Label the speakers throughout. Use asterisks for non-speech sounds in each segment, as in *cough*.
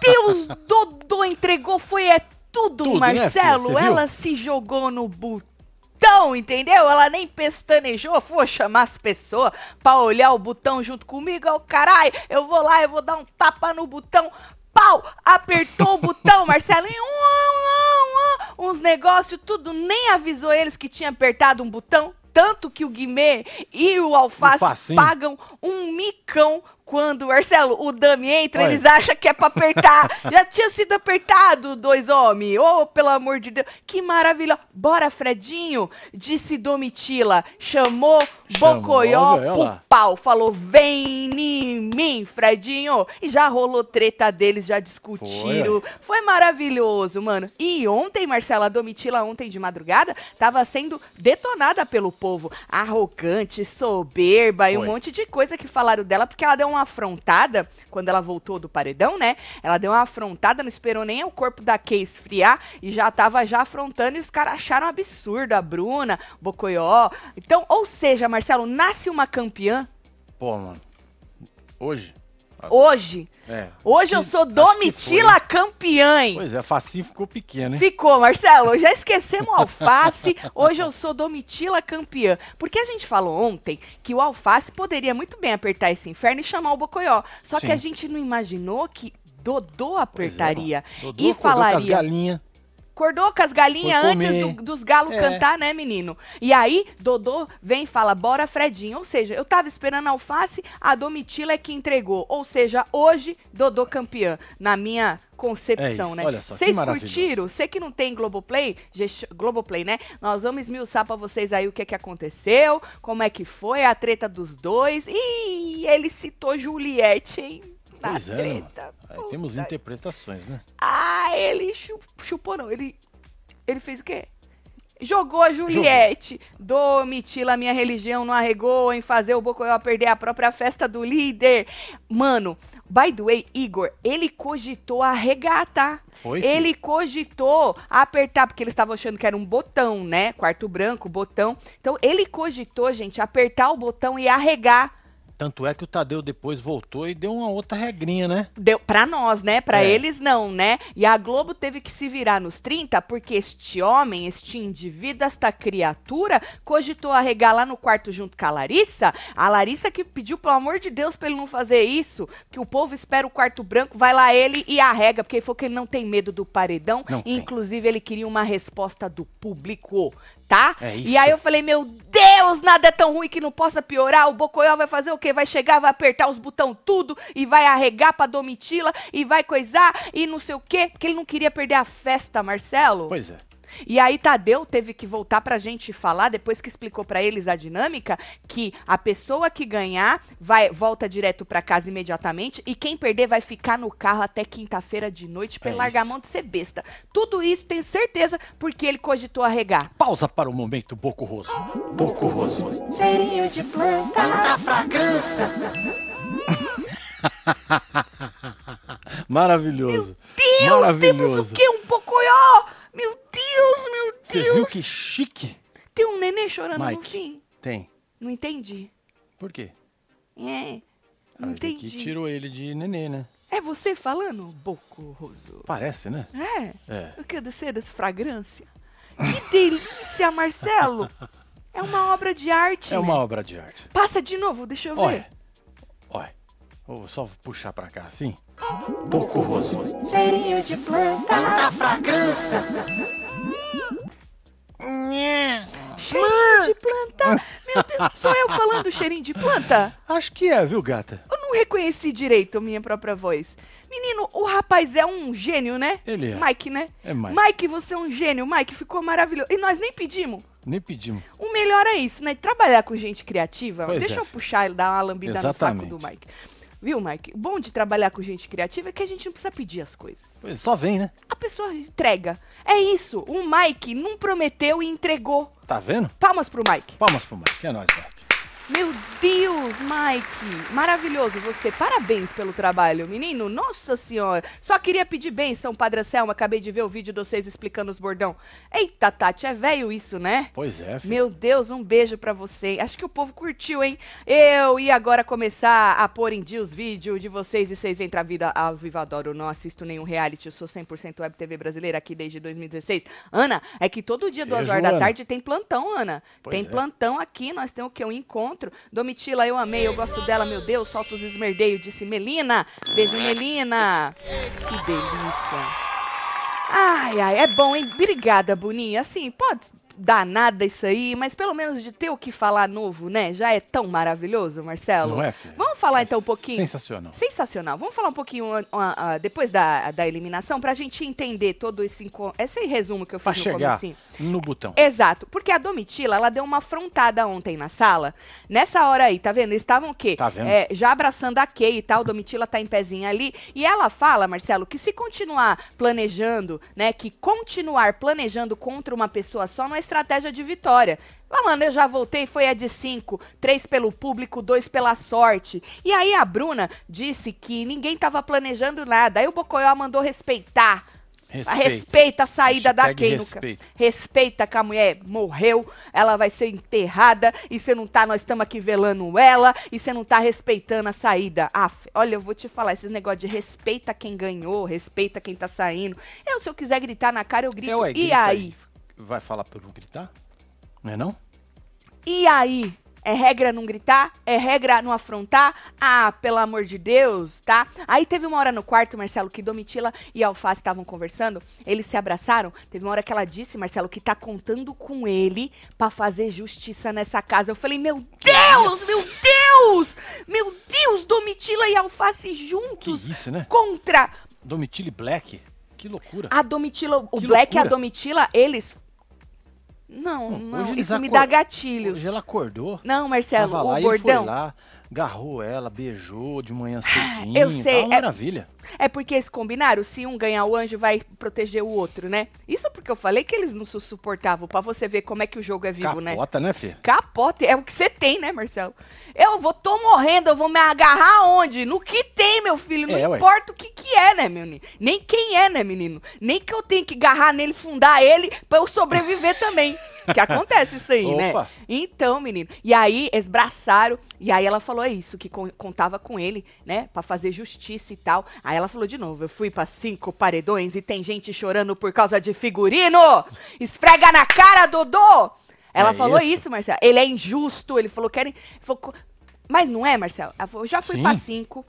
Speaker 1: Deus! Dodô entregou, foi é tudo,
Speaker 2: Tudo, né,
Speaker 1: Marcelo.
Speaker 2: viu?
Speaker 1: Ela se jogou no botão, entendeu? Ela nem pestanejou, foi chamar as pessoas pra olhar o botão junto comigo. Eu, caralho, eu vou lá, eu vou dar um tapa no botão. Pau! Apertou o botão, *laughs* Marcelo. um, um, um, uns negócios, tudo. Nem avisou eles que tinha apertado um botão. Tanto que o Guimê e o Alface pagam um micão quando, Marcelo, o Dami entra,
Speaker 2: Olha.
Speaker 1: eles acham que é pra apertar. *laughs* Já tinha sido apertado, dois homens. Oh, pelo amor de Deus. Que maravilha. Bora, Fredinho, disse Domitila. Chamou,
Speaker 2: Chamou,
Speaker 1: Bocoió pro pau. Falou, vem em mim, Fredinho. E já rolou treta deles, já discutiram. Foi, maravilhoso, mano. E ontem, Marcela, a Domitila, ontem de madrugada, tava sendo detonada pelo povo. Arrogante, soberba e um
Speaker 2: Foi.
Speaker 1: monte de coisa que falaram dela, porque ela deu uma afrontada quando ela voltou do paredão, né? Ela deu uma afrontada, não esperou nem o corpo da Kay esfriar e já tava já afrontando e os caras acharam absurdo a Bruna, Bocoió. Então, ou seja, Marcelo, nasce uma campeã
Speaker 2: Pô, mano. Hoje?
Speaker 1: Hoje.
Speaker 2: É.
Speaker 1: Hoje eu
Speaker 2: que-
Speaker 1: sou
Speaker 2: que
Speaker 1: Domitila campeã, hein?
Speaker 2: Pois é, a facinho ficou pequena, hein?
Speaker 1: Ficou, Marcelo. Já esquecemos o alface. Hoje eu sou Domitila campeã. Porque a gente falou ontem que o alface poderia muito bem apertar esse inferno e chamar o Bocoió. Só que
Speaker 2: Sim.
Speaker 1: a gente não imaginou que Dodô apertaria
Speaker 2: Pois é. Dodô
Speaker 1: e falaria. Acordou com as galinhas antes do- dos galos
Speaker 2: É.
Speaker 1: cantar, né, menino? E aí, Dodô vem e fala, bora, Fredinho. Ou seja, eu tava esperando a alface, a Domitila é que entregou. Ou seja, hoje, Dodô campeã, na minha concepção,
Speaker 2: É isso,
Speaker 1: né?
Speaker 2: olha só,
Speaker 1: Vocês curtiram? Você que não tem Globoplay, Globoplay, né? Nós vamos esmiuçar pra vocês aí o que que aconteceu, como é que foi a treta dos dois. E ele citou Juliette, hein? Na
Speaker 2: Pois é,
Speaker 1: treta.
Speaker 2: Aí temos interpretações, né?
Speaker 1: ah, ele chu- chupou, não. Ele, ele fez o quê? Jogou a Juliette. Domitila, minha religião, não arregou em fazer o Bocoyó perder a própria festa do líder. Mano, by the way, Igor, ele cogitou arregar, tá?
Speaker 2: Foi, filho.
Speaker 1: Ele cogitou apertar, porque eles estavam achando que era um botão, né? Quarto branco, botão. Então, ele cogitou, gente, apertar o botão e arregar.
Speaker 2: Tanto é que o Tadeu depois voltou e deu uma outra regrinha, né?
Speaker 1: Deu pra nós, né? Pra
Speaker 2: É.
Speaker 1: eles não, né? E a Globo teve que se virar nos 30 porque este homem, este indivíduo, esta criatura, cogitou arregar lá no quarto junto com a Larissa. A Larissa que pediu, pelo amor de Deus, pra ele não fazer isso, que o povo espera o quarto branco, vai lá ele e arrega, porque ele falou que ele não tem medo do paredão.
Speaker 2: Não tem.
Speaker 1: Inclusive, ele queria uma resposta do público, tá?
Speaker 2: É
Speaker 1: E
Speaker 2: isso.
Speaker 1: aí eu falei, meu Deus, nada é tão ruim que não possa piorar. O Bocoyó vai fazer o quê? Vai chegar, vai apertar os botão tudo e vai arregar pra Domitila e vai coisar e não sei o quê. Porque ele não queria perder a festa, Marcelo.
Speaker 2: Pois é.
Speaker 1: E aí Tadeu teve que voltar pra gente falar, depois que explicou pra eles a dinâmica, que a pessoa que ganhar vai volta direto pra casa imediatamente e quem perder vai ficar no carro até quinta-feira de noite pra
Speaker 2: É
Speaker 1: largar a mão de ser besta. Tudo isso tenho certeza porque ele cogitou arregar.
Speaker 2: Pausa para o momento Bocurroso. Bocurroso.
Speaker 3: Cheirinho de planta, muita fragrância. *laughs*
Speaker 2: Maravilhoso.
Speaker 1: Deus, temos o
Speaker 2: Maravilhoso.
Speaker 1: quê? Um Pocoyó! Meu Deus, meu
Speaker 2: Você
Speaker 1: Deus!
Speaker 2: viu que chique?
Speaker 1: Tem um nenê chorando no
Speaker 2: Mike.
Speaker 1: fim.
Speaker 2: Tem.
Speaker 1: Não entendi.
Speaker 2: Por quê?
Speaker 1: É, não
Speaker 2: Ah, vi que
Speaker 1: entendi.
Speaker 2: tirou ele de nenê, né?
Speaker 1: É você falando, Boco Roso?
Speaker 2: Parece, né?
Speaker 1: É?
Speaker 2: É.
Speaker 1: Eu quero descer dessa fragrância. Que delícia, Marcelo! *laughs* É uma obra de arte.
Speaker 2: É uma
Speaker 1: né?
Speaker 2: obra de arte.
Speaker 1: Passa de novo, deixa eu ver.
Speaker 2: Olha. Vou só puxar pra cá assim. Bocurroso.
Speaker 3: Cheirinho de planta, muita fragrância.
Speaker 1: Cheirinho de planta. Meu Deus, sou eu falando cheirinho de planta?
Speaker 2: Acho que é, viu, gata?
Speaker 1: Eu não reconheci direito a minha própria voz. Menino, o rapaz é um gênio, né?
Speaker 2: Ele é.
Speaker 1: Mike, né?
Speaker 2: É Mike.
Speaker 1: Mike, você é um gênio. Mike, ficou maravilhoso. E nós nem pedimos.
Speaker 2: Nem pedimos.
Speaker 1: O melhor é isso, né? Trabalhar com gente criativa.
Speaker 2: Pois
Speaker 1: Deixa
Speaker 2: é,
Speaker 1: eu puxar e dar uma lambida
Speaker 2: Exatamente.
Speaker 1: no saco do Mike. Viu, Mike? O bom de trabalhar com gente criativa é que a gente não precisa pedir as coisas.
Speaker 2: Pois só vem, né?
Speaker 1: A pessoa entrega. É isso. O Mike não prometeu e entregou.
Speaker 2: Tá vendo?
Speaker 1: Palmas pro Mike.
Speaker 2: Palmas pro Mike. É nóis, Mike.
Speaker 1: Meu Deus, Mike! Maravilhoso você. Parabéns pelo trabalho, menino. Nossa senhora. Só queria pedir bênção, Padre Selma. Acabei de ver o vídeo de vocês explicando os bordão. Eita, Tati, é velho isso, né?
Speaker 2: Pois é, filho.
Speaker 1: Meu Deus, um beijo pra você. Acho que o povo curtiu, hein? Eu ia agora começar a pôr em dia os vídeos de vocês e vocês entram a vida ao vivo. Adoro, não assisto nenhum reality. Eu sou 100% web TV brasileira aqui desde 2016. Ana, é que todo dia, duas horas da tarde, tem plantão, Ana.
Speaker 2: Pois
Speaker 1: tem
Speaker 2: é.
Speaker 1: plantão aqui. Nós temos o quê? Um encontro. Domitila, eu amei, eu gosto dela, meu Deus. Solta os esmerdeios, disse Melina. Beijo, Melina. Que delícia. Ai, ai, é bom, hein? Obrigada, Boninha. Assim, pode dar nada isso aí, mas pelo menos de ter o que falar novo, né? Já é tão maravilhoso, Marcelo.
Speaker 2: Não é, filho?
Speaker 1: Vamos falar
Speaker 2: É
Speaker 1: então um pouquinho.
Speaker 2: Sensacional.
Speaker 1: Sensacional. Vamos falar um pouquinho ah, ah, depois da, da eliminação pra gente entender todo esse, esse resumo que eu
Speaker 2: Pra
Speaker 1: fiz no
Speaker 2: chegar
Speaker 1: comecinho.
Speaker 2: no botão.
Speaker 1: Exato, porque a Domitila, ela deu uma afrontada ontem na sala. Nessa hora aí, tá vendo? Eles estavam o quê?
Speaker 2: Tá vendo?
Speaker 1: É, já abraçando a Kay e tal, Domitila tá em pezinho ali. E ela fala, Marcelo, que se continuar planejando, né, que continuar planejando contra uma pessoa só não é estratégia de vitória. Falando, eu já voltei, foi a de cinco, três pelo público, dois pela sorte. E aí a Bruna disse que ninguém tava planejando nada. Aí o Bocoyó mandou respeitar.
Speaker 2: Respeito.
Speaker 1: Respeita a saída da
Speaker 2: Hashtag
Speaker 1: Kay no ca-
Speaker 2: respeito.
Speaker 1: Respeita que a mulher morreu, ela vai ser enterrada e você não tá, nós estamos aqui velando ela e você não tá respeitando a saída. Aff, olha, eu vou te falar, esses negócios de respeita quem ganhou, respeita quem tá saindo. Eu, se eu quiser gritar na cara, eu grito.
Speaker 2: É, ué,
Speaker 1: e
Speaker 2: grita
Speaker 1: aí?
Speaker 2: Vai falar pra eu não gritar? Não é não?
Speaker 1: E aí? É regra não gritar? É regra não afrontar? Ah, pelo amor de Deus, tá? Aí teve uma hora no quarto, Marcelo, que Domitila e Alface estavam conversando, eles se abraçaram. Teve uma hora que ela disse, Marcelo, que tá contando com ele pra fazer justiça nessa casa. Eu falei, meu Deus, meu Deus! Meu Deus, Domitila e Alface
Speaker 2: Que
Speaker 1: juntos
Speaker 2: isso, né?
Speaker 1: contra
Speaker 2: Domitile Black? Que loucura.
Speaker 1: a Domitila, o
Speaker 2: Que
Speaker 1: Black e a
Speaker 2: loucura.
Speaker 1: Domitila, eles... Não, não, isso me dá gatilhos.
Speaker 2: Hoje ela acordou.
Speaker 1: Não, Marcelo, o bordão...
Speaker 2: agarrou ela, beijou de manhã cedinho.
Speaker 1: eu sei,
Speaker 2: Tá uma
Speaker 1: é-
Speaker 2: maravilha.
Speaker 1: É porque eles combinaram, se um ganhar o anjo, vai proteger o outro, né? Isso porque eu falei que eles não se suportavam, pra você ver como é que o jogo é vivo, né?
Speaker 2: Capota, né, filho?
Speaker 1: Capota, é o que você tem, né, Marcelo? Eu vou, tô morrendo, eu vou me agarrar onde? No que tem, meu filho, não
Speaker 2: É, ué.
Speaker 1: importa o que que é, né, meu menino? Nem quem é, né, menino? Nem que eu tenho que agarrar nele, fundar ele, pra eu sobreviver também. *laughs* Que acontece isso aí, né? Então, menino, e aí esbraçaram, e aí ela falou isso, que con- contava com ele, né, Pra fazer justiça e tal. Aí ela falou de novo, eu fui pra cinco paredões e tem gente chorando por causa de figurino! Esfrega na cara, Dodô! Ela
Speaker 2: É
Speaker 1: falou
Speaker 2: isso?
Speaker 1: isso, Marcelo. Ele é injusto, ele falou que era... falou co- Mas não é, Marcelo? Ela falou, eu já fui pra cinco,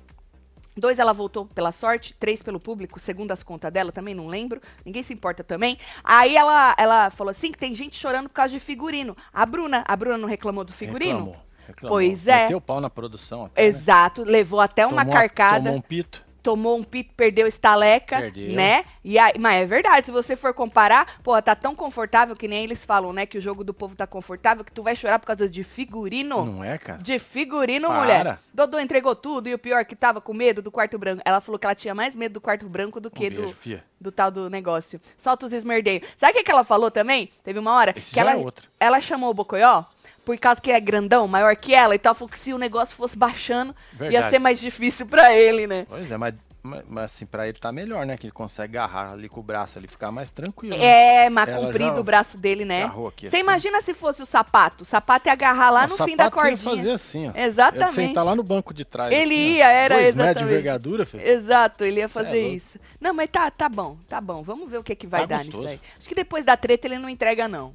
Speaker 1: Dois ela voltou pela sorte, três pelo público, segundo as contas dela, também não lembro. Ninguém se importa também. Aí ela, ela falou assim que tem gente chorando por causa de figurino. A Bruna, a Bruna não reclamou do figurino?
Speaker 2: Reclamou, reclamou.
Speaker 1: Pois é.
Speaker 2: Meteu o pau na produção até, né?
Speaker 1: Exato, levou até uma
Speaker 2: Tomou
Speaker 1: carcada,
Speaker 2: Tomou um pito.
Speaker 1: Tomou um pito, perdeu estaleca,
Speaker 2: Perdeu.
Speaker 1: né? E aí, mas é verdade, se você for comparar, pô, tá tão confortável que nem eles falam, né, que o jogo do povo tá confortável que tu vai chorar por causa de figurino.
Speaker 2: Não é, cara?
Speaker 1: De figurino,
Speaker 2: Para.
Speaker 1: mulher. Dodô entregou tudo e o pior que tava com medo do quarto branco. Ela falou que ela tinha mais medo do quarto branco do que
Speaker 2: Um beijo,
Speaker 1: do,
Speaker 2: fia.
Speaker 1: do tal do negócio. Solta os esmerdeios. Sabe o que, que ela falou também? Teve uma hora
Speaker 2: Esse
Speaker 1: que ela,
Speaker 2: é outra.
Speaker 1: ela chamou o Bocoió por causa que é grandão, maior que ela, e tal, falou que se o negócio fosse baixando, ia
Speaker 2: Verdade.
Speaker 1: ser mais difícil pra ele, né?
Speaker 2: Pois é, mas, mas, assim, pra ele tá melhor, né? Que ele consegue agarrar ali com o braço ali, ficar mais tranquilo. né?
Speaker 1: É, mas
Speaker 2: Ela
Speaker 1: comprido
Speaker 2: já
Speaker 1: o braço dele, né? Você
Speaker 2: assim.
Speaker 1: imagina se fosse o sapato. O sapato ia agarrar lá
Speaker 2: Não,
Speaker 1: no
Speaker 2: o
Speaker 1: fim da
Speaker 2: ia
Speaker 1: cordinha.
Speaker 2: fazer assim, ó.
Speaker 1: Exatamente.
Speaker 2: Ele sentar lá no banco de trás.
Speaker 1: Ele
Speaker 2: assim, ó.
Speaker 1: ia, era
Speaker 2: Dois metros de
Speaker 1: exatamente.
Speaker 2: envergadura, filho.
Speaker 1: Exato, ele ia
Speaker 2: é
Speaker 1: fazer
Speaker 2: louco.
Speaker 1: isso. Não, mas tá, tá bom, tá bom. Vamos ver o que, que vai
Speaker 2: Tá
Speaker 1: dar
Speaker 2: gostoso.
Speaker 1: nisso aí. Acho que depois da treta ele não entrega, não.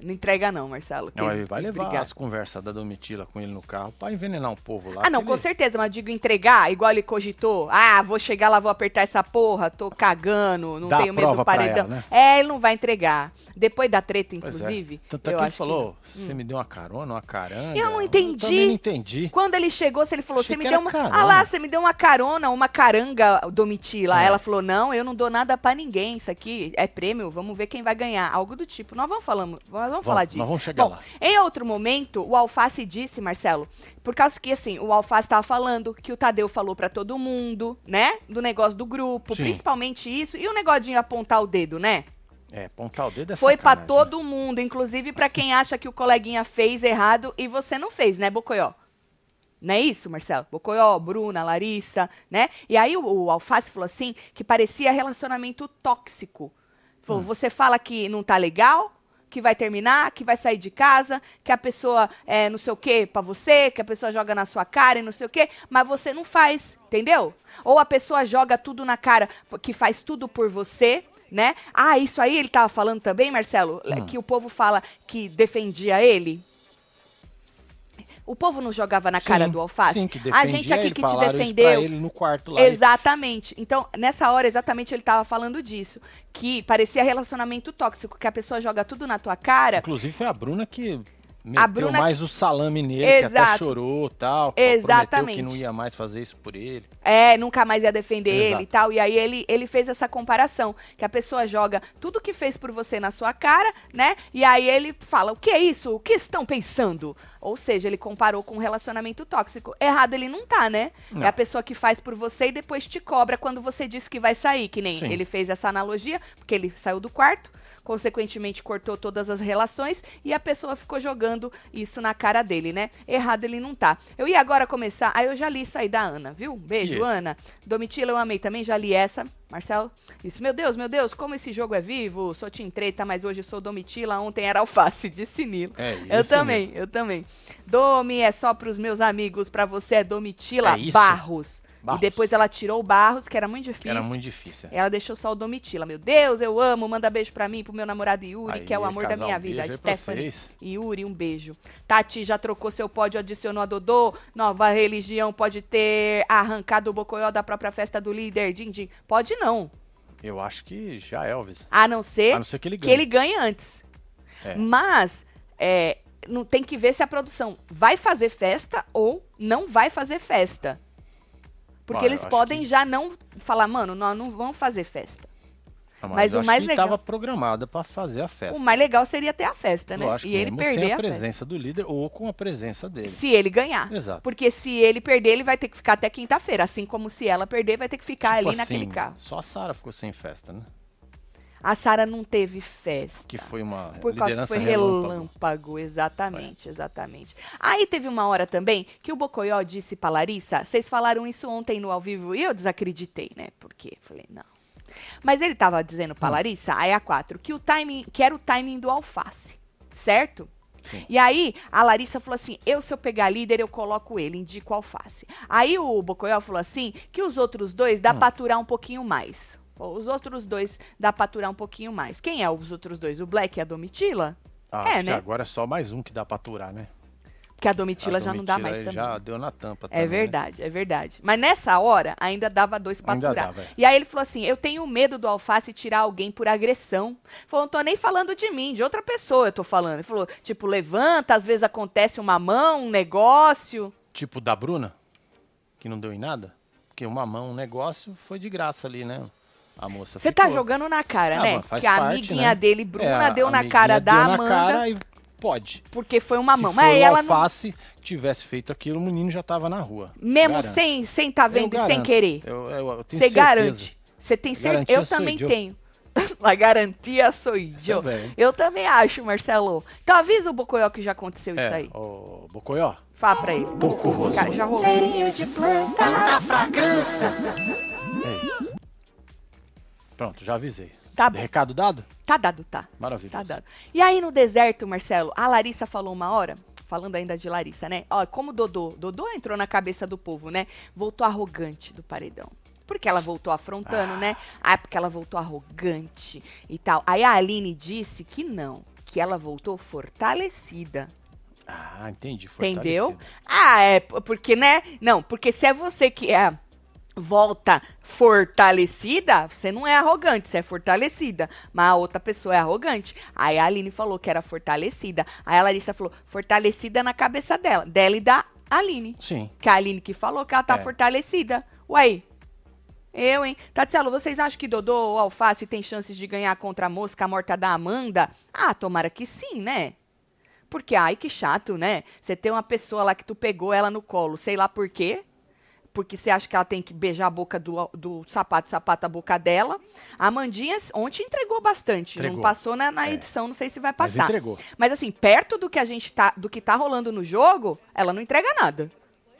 Speaker 1: Não entrega, não, Marcelo.
Speaker 2: Não,
Speaker 1: quis-
Speaker 2: ele vai
Speaker 1: quis
Speaker 2: levar
Speaker 1: brigar.
Speaker 2: as conversas da Domitila com ele no carro pra envenenar um povo lá.
Speaker 1: Ah, não, com
Speaker 2: ele-
Speaker 1: certeza, mas digo entregar, igual ele cogitou. Ah, vou chegar lá, vou apertar essa porra, tô cagando, não
Speaker 2: Dá
Speaker 1: tenho medo do paredão.
Speaker 2: ela, né?
Speaker 1: É, ele não vai entregar. Depois da treta,
Speaker 2: é.
Speaker 1: inclusive.
Speaker 2: Tanto é
Speaker 1: eu
Speaker 2: que ele falou, você me deu uma carona, uma caranga.
Speaker 1: Eu não entendi.
Speaker 2: não entendi.
Speaker 1: Quando ele chegou, se ele falou, você me deu uma.
Speaker 2: carona.
Speaker 1: Ah lá, você me deu uma carona, uma caranga, Domitila.
Speaker 2: É.
Speaker 1: Ela falou: não, eu não dou nada pra ninguém. Isso aqui é prêmio, vamos ver quem vai ganhar. Algo do tipo. Nós vamos, falando, nós vamos, falar disso.
Speaker 2: nós vamos chegar
Speaker 1: Bom,
Speaker 2: lá.
Speaker 1: Em outro momento, o Alface disse, Marcelo, por causa que assim, o Alface tava falando que o Tadeu falou pra todo mundo, né? Do negócio do grupo,
Speaker 2: Sim.
Speaker 1: principalmente isso. E o negócio de apontar o dedo, né?
Speaker 2: É, apontar o dedo é
Speaker 1: Foi
Speaker 2: né?
Speaker 1: todo mundo, inclusive pra quem acha que o coleguinha fez errado e você não fez, né, Bocoió? Não é isso, Marcelo? Bocoió, Bruna, Larissa, né? E aí o, o Alface falou assim que parecia relacionamento tóxico. Falou, você fala que não tá legal, que vai terminar, que vai sair de casa, que a pessoa é não sei o quê pra você, que a pessoa joga na sua cara e não sei o quê, mas você não faz, entendeu? Ou a pessoa joga tudo na cara, que faz tudo por você, né? Ah, isso aí ele tava falando também, Marcelo,
Speaker 2: Hum.
Speaker 1: que o povo fala que defendia ele. O povo não jogava na cara
Speaker 2: Sim,
Speaker 1: do alface?
Speaker 2: Sim, que
Speaker 1: a gente
Speaker 2: defendia
Speaker 1: aqui
Speaker 2: ele,
Speaker 1: que te defendeu.
Speaker 2: ele no quarto lá.
Speaker 1: Exatamente. Então, nessa hora, exatamente, ele tava falando disso. Que parecia relacionamento tóxico, que a pessoa joga tudo na tua cara.
Speaker 2: Inclusive foi a Bruna que meteu
Speaker 1: Bruna
Speaker 2: mais o salame nele, que até
Speaker 1: Exato.
Speaker 2: chorou tal.
Speaker 1: Exatamente.
Speaker 2: que não ia mais fazer isso por ele.
Speaker 1: É, nunca mais ia defender
Speaker 2: Exato.
Speaker 1: ele e tal. E aí ele, ele fez essa comparação, que a pessoa joga tudo que fez por você na sua cara, né? E aí ele fala, o que é isso? O que estão pensando? Ou seja, ele comparou com um relacionamento tóxico. Errado ele não tá, né?
Speaker 2: Não.
Speaker 1: É a pessoa que faz por você e depois te cobra quando você diz que vai sair, que nem
Speaker 2: Sim.
Speaker 1: ele fez essa analogia, porque ele saiu do quarto, consequentemente cortou todas as relações e a pessoa ficou jogando isso na cara dele, né? Errado ele não tá. Eu ia agora começar, aí eu já li isso aí da Ana, viu? Beijo. Ana. Domitila, eu amei também, já li essa. Marcelo? Isso, meu Deus, meu Deus, como esse jogo é vivo. Sou Tim Treta, mas hoje sou Domitila, ontem era Alface, disse Nilo.
Speaker 2: É
Speaker 1: Eu também, eu também. Domi é só pros meus amigos, pra você é Domitila
Speaker 2: É?
Speaker 1: Barros.
Speaker 2: Barros.
Speaker 1: E depois ela tirou o Barros, que era muito difícil.
Speaker 2: Era muito difícil. é.
Speaker 1: Ela deixou só o Domitila. Meu Deus, eu amo. Manda beijo pra mim, pro meu namorado Yuri,
Speaker 2: Aí,
Speaker 1: que é o amor da minha vida.
Speaker 2: pra
Speaker 1: Stephanie.
Speaker 2: vocês.
Speaker 1: Yuri, um beijo. Tati já trocou seu pódio, adicionou a Dodô. Nova religião pode ter arrancado o bocoió da própria festa do líder. Din, din. Pode não.
Speaker 2: Eu acho que já é Elvis.
Speaker 1: A não ser,
Speaker 2: A não ser que ele
Speaker 1: que
Speaker 2: ganhe.
Speaker 1: ele ganhe antes.
Speaker 2: É.
Speaker 1: Mas é, não tem que ver se a produção vai fazer festa ou não vai fazer festa. Porque eles podem
Speaker 2: que-
Speaker 1: já não falar, mano, nós não vamos fazer festa.
Speaker 2: Ah,
Speaker 1: Mas o mais legal-
Speaker 2: estava programada pra fazer a festa.
Speaker 1: O mais legal seria ter a festa, né? E ele perder
Speaker 2: sem a
Speaker 1: a festa.
Speaker 2: presença do líder ou com a presença dele.
Speaker 1: Se ele ganhar.
Speaker 2: Exato.
Speaker 1: Porque se ele perder, ele vai ter que ficar até quinta-feira. Assim como se ela perder, vai ter que ficar
Speaker 2: Tipo
Speaker 1: ali naquele
Speaker 2: assim,
Speaker 1: carro.
Speaker 2: Só a Sara ficou sem festa, né?
Speaker 1: A Sara não teve festa.
Speaker 2: Que foi uma
Speaker 1: Por causa que foi
Speaker 2: relâmpago.
Speaker 1: relâmpago, exatamente, exatamente. Aí teve uma hora também que o Bocoió disse pra Larissa, vocês falaram isso ontem no ao vivo e eu desacreditei, né? Porque falei, não. Mas ele tava dizendo
Speaker 2: Hum.
Speaker 1: pra Larissa, aí a 4, que o timing, que era o timing do alface, certo?
Speaker 2: Sim.
Speaker 1: E aí a Larissa falou assim: eu, se eu pegar líder, eu coloco ele, indico alface. Aí o Bocoió falou assim: que os outros dois
Speaker 2: Hum.
Speaker 1: dá pra aturar um pouquinho mais. Os outros dois dá pra aturar um pouquinho mais. Quem é os outros dois? O Black e a Domitila?
Speaker 2: Ah,
Speaker 1: É,
Speaker 2: acho
Speaker 1: né?
Speaker 2: que agora é só mais um que dá pra aturar, né?
Speaker 1: Porque a Domitila
Speaker 2: A
Speaker 1: já não dá
Speaker 2: Domitila
Speaker 1: mais também.
Speaker 2: Já deu na tampa
Speaker 1: É
Speaker 2: também, né?
Speaker 1: verdade, é verdade. Mas nessa hora, ainda dava dois pra
Speaker 2: Ainda
Speaker 1: aturar.
Speaker 2: dava, é.
Speaker 1: E aí ele falou assim: eu tenho medo do alface tirar alguém por agressão. Falou, não tô nem falando de mim, de outra pessoa eu tô falando. Ele falou, tipo, levanta, às vezes acontece uma mão, um negócio.
Speaker 2: Tipo da Bruna, que não deu em nada. Porque uma mão, um negócio, foi de graça ali, né? A moça
Speaker 1: Você tá jogando na cara,
Speaker 2: Ah,
Speaker 1: né? que a
Speaker 2: parte,
Speaker 1: amiguinha
Speaker 2: né?
Speaker 1: dele,
Speaker 2: É,
Speaker 1: Bruna,
Speaker 2: a
Speaker 1: deu na cara da
Speaker 2: deu na
Speaker 1: Amanda,
Speaker 2: cara e pode.
Speaker 1: porque foi uma
Speaker 2: Se
Speaker 1: mão.
Speaker 2: for
Speaker 1: Mas ela não.
Speaker 2: alface tivesse feito aquilo, o menino já tava na rua.
Speaker 1: Mesmo
Speaker 2: Garanto.
Speaker 1: sem sem tá vendo
Speaker 2: Eu
Speaker 1: e sem querer.
Speaker 2: Eu, eu- eu tenho
Speaker 1: Você
Speaker 2: certeza.
Speaker 1: garante. Você tem certeza? Eu também
Speaker 2: eu.
Speaker 1: tenho. *laughs* A garantia sou eu.
Speaker 2: Também.
Speaker 1: Eu também acho, Marcelo. Então avisa o Bocoió que já aconteceu isso
Speaker 2: É,
Speaker 1: aí.
Speaker 2: ô, Bocoió,
Speaker 1: Fala pra ele. Cara, já rolou.
Speaker 3: Cheirinho de planta, tanta fragrância.
Speaker 2: é isso. Pronto, já avisei.
Speaker 1: Tá bom.
Speaker 2: Recado dado?
Speaker 1: Tá dado, tá.
Speaker 2: Maravilha.
Speaker 1: Tá dado. E aí no deserto, Marcelo, a Larissa falou uma hora, falando ainda de Larissa, né? Ó, como Dodô, Dodô entrou na cabeça do povo, né? Voltou arrogante do paredão. Porque ela voltou afrontando, né? Ah, porque ela voltou arrogante e tal. Aí a Aline disse que não, que ela voltou fortalecida.
Speaker 2: Ah, entendi.
Speaker 1: Entendeu? Ah, é, porque, né? Não, porque se é você que é volta fortalecida, você não é arrogante, você é fortalecida. Mas a outra pessoa é arrogante. Aí a Aline falou que era fortalecida. Aí a Larissa falou, fortalecida na cabeça dela. Dela e da Aline.
Speaker 2: Sim.
Speaker 1: Que a Aline que falou que ela tá
Speaker 2: É.
Speaker 1: fortalecida. Uai. Eu, hein? Tatielo, vocês acham que Dodô ou Alface tem chances de ganhar contra a mosca morta da Amanda? Ah, tomara que sim, né? Porque, ai, que chato, né? Você tem uma pessoa lá que tu pegou ela no colo, sei lá por quê. Porque você acha que ela tem que beijar a boca do, do sapato, sapato a boca dela. A Amandinha ontem entregou bastante. Não
Speaker 2: Entregou.
Speaker 1: passou na, na
Speaker 2: É.
Speaker 1: edição, não sei se vai
Speaker 2: Mas
Speaker 1: passar.
Speaker 2: entregou.
Speaker 1: Mas assim, perto do que a gente tá, do que tá rolando no jogo, ela não entrega nada.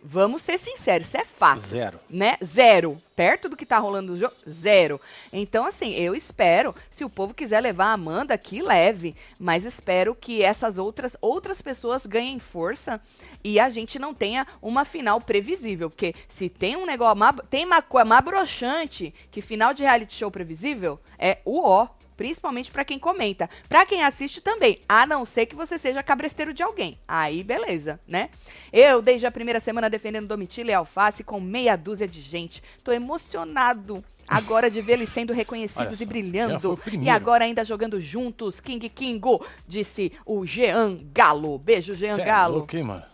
Speaker 1: Vamos ser sinceros, isso é fato.
Speaker 2: Zero.
Speaker 1: Né? Zero. Perto do que tá rolando no jogo, zero. Então, assim, eu espero, se o povo quiser levar a Amanda, que leve. Mas espero que essas outras, outras pessoas ganhem força e a gente não tenha uma final previsível. Porque se tem um negócio, tem uma coisa mais broxante que final de reality show previsível, é o ó. Principalmente pra quem comenta. Pra quem assiste também. A não ser que você seja cabresteiro de alguém. Aí, beleza, né? Eu, desde a primeira semana, defendendo Domitila e Alface com meia dúzia de gente. Tô emocionado agora de ver eles sendo reconhecidos e brilhando. E agora ainda jogando juntos. King Kingo, disse o Jean Galo. Beijo, Jean
Speaker 2: Cê é
Speaker 1: Galo.
Speaker 2: louco, hein, mano?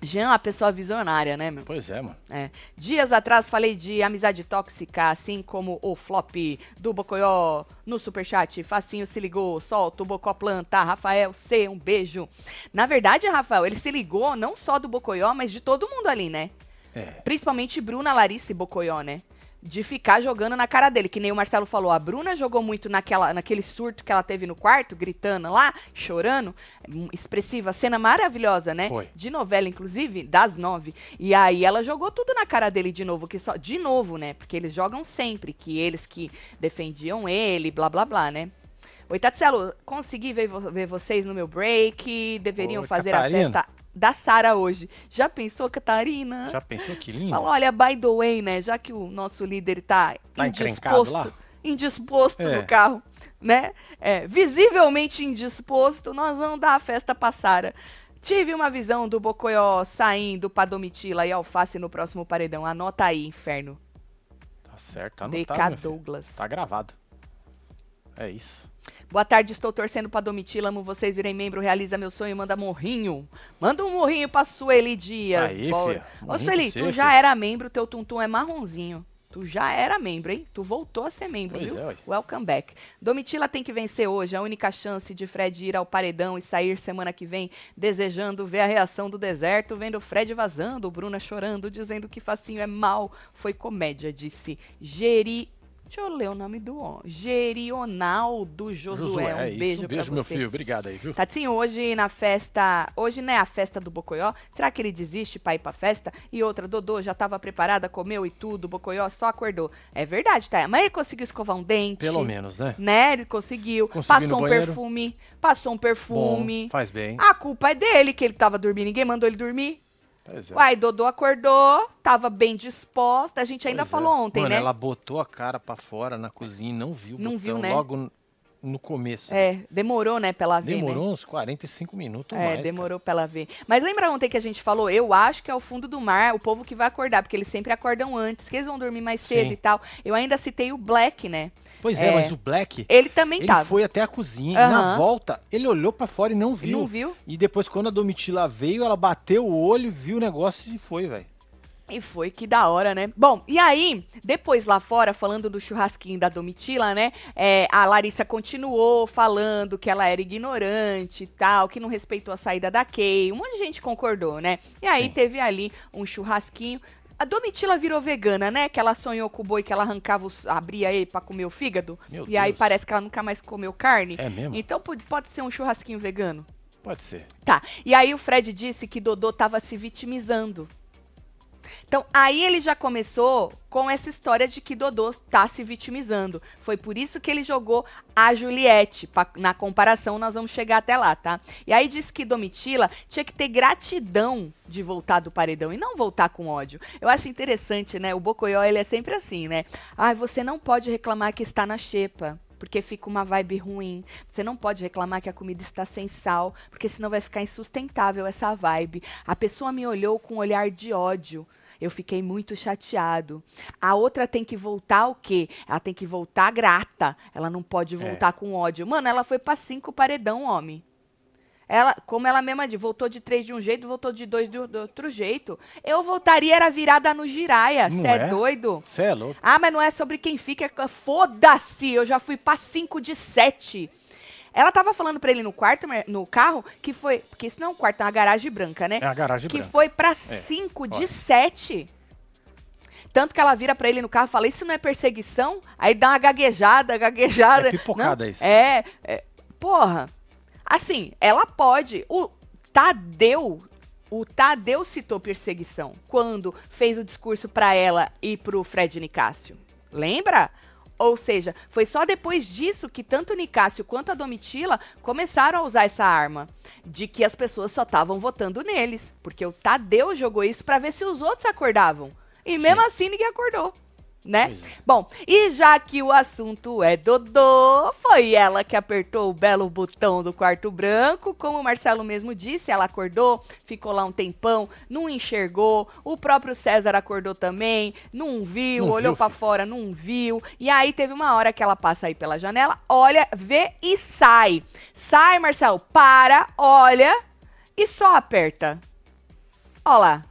Speaker 1: Jean uma pessoa visionária, né, meu?
Speaker 2: Pois é, mano.
Speaker 1: É. Dias atrás falei de amizade tóxica, assim como o flop do Bocoió no superchat. Facinho se ligou, solta o Bocó planta. Rafael C, um beijo. Na verdade, Rafael, ele se ligou não só do Bocoió, mas de todo mundo ali, né?
Speaker 2: É.
Speaker 1: Principalmente Bruna, Larissa e Bocoió, né? De ficar jogando na cara dele, que nem o Marcelo falou. A Bruna jogou muito naquela, naquele surto que ela teve no quarto, gritando lá, chorando. Hum, Expressiva, cena maravilhosa, né?
Speaker 2: Foi.
Speaker 1: De novela, inclusive, das nove. E aí ela jogou tudo na cara dele de novo, que só. De novo, né? Porque eles jogam sempre, que eles que defendiam ele, blá blá blá, né? Oi, Tatselo, consegui ver, vo- ver vocês no meu break. Deveriam
Speaker 2: Oi,
Speaker 1: fazer
Speaker 2: Catarina.
Speaker 1: a festa da Sara hoje. Já pensou, Catarina?
Speaker 2: Já pensou que lindo?
Speaker 1: Fala, olha, by the way, né? Já que o nosso líder tá,
Speaker 2: Tá
Speaker 1: indisposto,
Speaker 2: lá?
Speaker 1: indisposto
Speaker 2: É.
Speaker 1: no carro, né? É, visivelmente indisposto, nós vamos dar a festa pra Sara. Tive uma visão do Bocoió saindo pra Domitila e Alface no próximo paredão. Anota aí, inferno.
Speaker 2: Tá certo, tá
Speaker 1: DK
Speaker 2: anotado, filho.
Speaker 1: Douglas.
Speaker 2: Tá gravado. É isso.
Speaker 1: Boa tarde, estou torcendo pra Domitila. Amo vocês, virem membro, realiza meu sonho, manda morrinho. Manda um morrinho pra Sueli Dias.
Speaker 2: Aí, fia,
Speaker 1: Ô, Sueli, tu já era membro, teu tuntum é marronzinho. Tu já era membro, hein? Tu voltou a ser membro,
Speaker 2: Pois
Speaker 1: viu?
Speaker 2: é.
Speaker 1: Welcome back. Domitila tem que vencer hoje. A única chance de Fred ir ao paredão e sair semana que vem, desejando ver a reação do deserto, vendo Fred vazando, Bruna chorando, dizendo que facinho é mal. Foi comédia, disse Geri. Deixa eu ler o nome do homem. Gerionaldo Josué. Um
Speaker 2: é isso.
Speaker 1: beijo,
Speaker 2: um beijo, meu
Speaker 1: você.
Speaker 2: filho. Obrigado aí, viu?
Speaker 1: Tatinho, hoje na festa. Hoje não é a festa do Bocoió. Será que ele desiste pra ir pra festa? E outra, Dodô já tava preparada, comeu e tudo. Bocoió só acordou. É verdade, tá? Mas ele conseguiu escovar um dente.
Speaker 2: Pelo menos, né?
Speaker 1: Né? Ele conseguiu.
Speaker 2: No
Speaker 1: passou um
Speaker 2: banheiro.
Speaker 1: perfume. Passou um perfume.
Speaker 2: Bom, faz bem.
Speaker 1: A culpa é dele, que ele tava dormindo. Ninguém mandou ele dormir.
Speaker 2: Pois é.
Speaker 1: Uai, Dodô acordou, tava bem disposta. A gente ainda
Speaker 2: Pois é.
Speaker 1: falou ontem,
Speaker 2: Mano,
Speaker 1: né?
Speaker 2: ela botou a cara pra fora na cozinha e não viu. o
Speaker 1: Não
Speaker 2: botão
Speaker 1: viu, né?
Speaker 2: Logo no começo.
Speaker 1: É, demorou, né, pra ela ver, né?
Speaker 2: Demorou uns 45 minutos
Speaker 1: É,
Speaker 2: mais.
Speaker 1: demorou pra ela ver. Mas lembra ontem que a gente falou? Eu acho que é o fundo do mar, o povo que vai acordar, porque eles sempre acordam antes, que eles vão dormir mais cedo
Speaker 2: Sim.
Speaker 1: e tal. Eu ainda citei o Black, né?
Speaker 2: Pois é,
Speaker 1: É.
Speaker 2: mas o Black,
Speaker 1: Ele também
Speaker 2: ele
Speaker 1: tava.
Speaker 2: foi até a cozinha. E na volta, ele olhou pra fora e não viu.
Speaker 1: Não viu?
Speaker 2: E depois, quando a Domitila veio, ela bateu o olho, viu o negócio e foi, velho.
Speaker 1: E foi que da hora, né? Bom, e aí, depois lá fora, falando do churrasquinho da Domitila, né? é, a Larissa continuou falando que ela era ignorante e tal, que não respeitou a saída da Kay. Um monte de gente concordou, né? E aí
Speaker 2: Sim.
Speaker 1: teve ali um churrasquinho. A Domitila virou vegana, né? Que ela sonhou com o boi que ela arrancava, os, abria ele pra comer o fígado.
Speaker 2: Meu
Speaker 1: e aí
Speaker 2: Deus.
Speaker 1: parece que ela nunca mais comeu carne.
Speaker 2: É mesmo?
Speaker 1: Então pode, pode ser um churrasquinho vegano.
Speaker 2: Pode ser.
Speaker 1: Tá. E aí o Fred disse que Dodô tava se vitimizando. Então, aí ele já começou com essa história de que Dodô tá se vitimizando. Foi por isso que ele jogou a Juliette. pa- na comparação, nós vamos chegar até lá, tá? E aí disse que Domitila tinha que ter gratidão de voltar do paredão e não voltar com ódio. Eu acho interessante, né? O Bocoió, ele é sempre assim, né? Ai, você não pode reclamar que está na xepa porque fica uma vibe ruim. Você não pode reclamar que a comida está sem sal, porque senão vai ficar insustentável essa vibe. A pessoa me olhou com um olhar de ódio. Eu fiquei muito chateado. A outra tem que voltar o quê? Ela tem que voltar grata. Ela não pode voltar com ódio. Mano, ela foi pra cinco paredão, homem. Ela, como ela mesma disse, voltou de três de um jeito, voltou de dois do, do outro jeito. Eu voltaria, era virada no giraia. Você é?
Speaker 2: é?
Speaker 1: doido?
Speaker 2: Você é louco.
Speaker 1: Ah, mas não é sobre quem fica. é- Foda-se! Eu já fui pra 5 de 7. Ela tava falando pra ele no quarto, no carro, que foi. Porque isso não é um quarto, é uma garagem branca, né?
Speaker 2: É a garagem
Speaker 1: que
Speaker 2: branca.
Speaker 1: foi pra 5 de
Speaker 2: olha.
Speaker 1: 7. Tanto que ela vira pra ele no carro e fala: Isso não é perseguição? Aí dá uma gaguejada, gaguejada.
Speaker 2: É pipocada
Speaker 1: Não,
Speaker 2: isso.
Speaker 1: É, é. Porra. Assim, ela pode. O Tadeu. O Tadeu citou perseguição quando fez o discurso pra ela e pro Fred Nicásio. Lembra? Ou seja, foi só depois disso que tanto o Nicásio quanto a Domitila começaram a usar essa arma. De que as pessoas só estavam votando neles. Porque o Tadeu jogou isso pra ver se os outros acordavam. E mesmo assim ninguém acordou. Né?
Speaker 2: É.
Speaker 1: Bom, e já que o assunto é Dodô, foi ela que apertou o belo botão do quarto branco. Como o Marcelo mesmo disse, ela acordou, ficou lá um tempão, não enxergou. O próprio César acordou também, não viu,
Speaker 2: Não
Speaker 1: olhou
Speaker 2: filho.
Speaker 1: fora, não viu. E aí teve uma hora que ela passa aí pela janela, olha, vê e sai. Sai, Marcelo, para, olha e só aperta. Ó lá.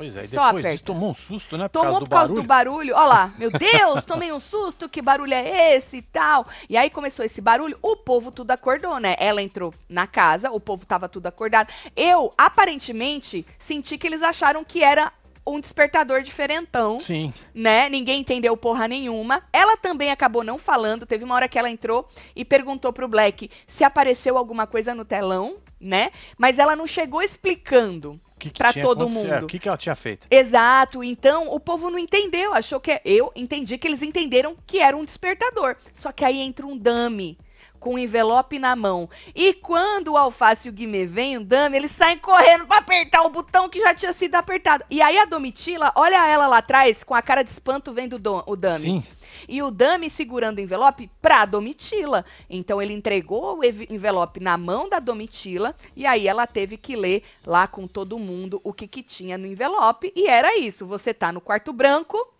Speaker 2: Pois é, e
Speaker 1: Só
Speaker 2: depois
Speaker 1: aperta.
Speaker 2: disso tomou um susto, né? Por
Speaker 1: Tomou
Speaker 2: causa do
Speaker 1: por causa
Speaker 2: barulho.
Speaker 1: do barulho. Ó lá, *laughs* meu Deus, tomei um susto, que barulho é esse e tal. E aí começou esse barulho, o povo tudo acordou, né? Ela entrou na casa, o povo tava tudo acordado. Eu, aparentemente, senti que eles acharam que era um despertador diferentão
Speaker 2: Sim.
Speaker 1: né? Ninguém entendeu porra nenhuma. Ela também acabou não falando. Teve uma hora que ela entrou e perguntou pro Black se apareceu alguma coisa no telão, né? Mas ela não chegou explicando
Speaker 2: que, que tinha
Speaker 1: todo?
Speaker 2: É,
Speaker 1: mundo.
Speaker 2: O que, que ela tinha feito?
Speaker 1: Exato, então o povo não entendeu, achou que eu entendi que eles entenderam que era um despertador. Só que aí entra um dummy com um envelope na mão. E quando o Alface e o Guimê vêm, o dummy, eles saem correndo pra apertar o botão que já tinha sido apertado. E aí a Domitila, olha ela lá atrás, com a cara de espanto vendo o, o dummy.
Speaker 2: Sim.
Speaker 1: E o Dami segurando o envelope pra Domitila. Então ele entregou o envelope na mão da Domitila e aí ela teve que ler lá com todo mundo o que, que tinha no envelope. E era isso: você tá no quarto branco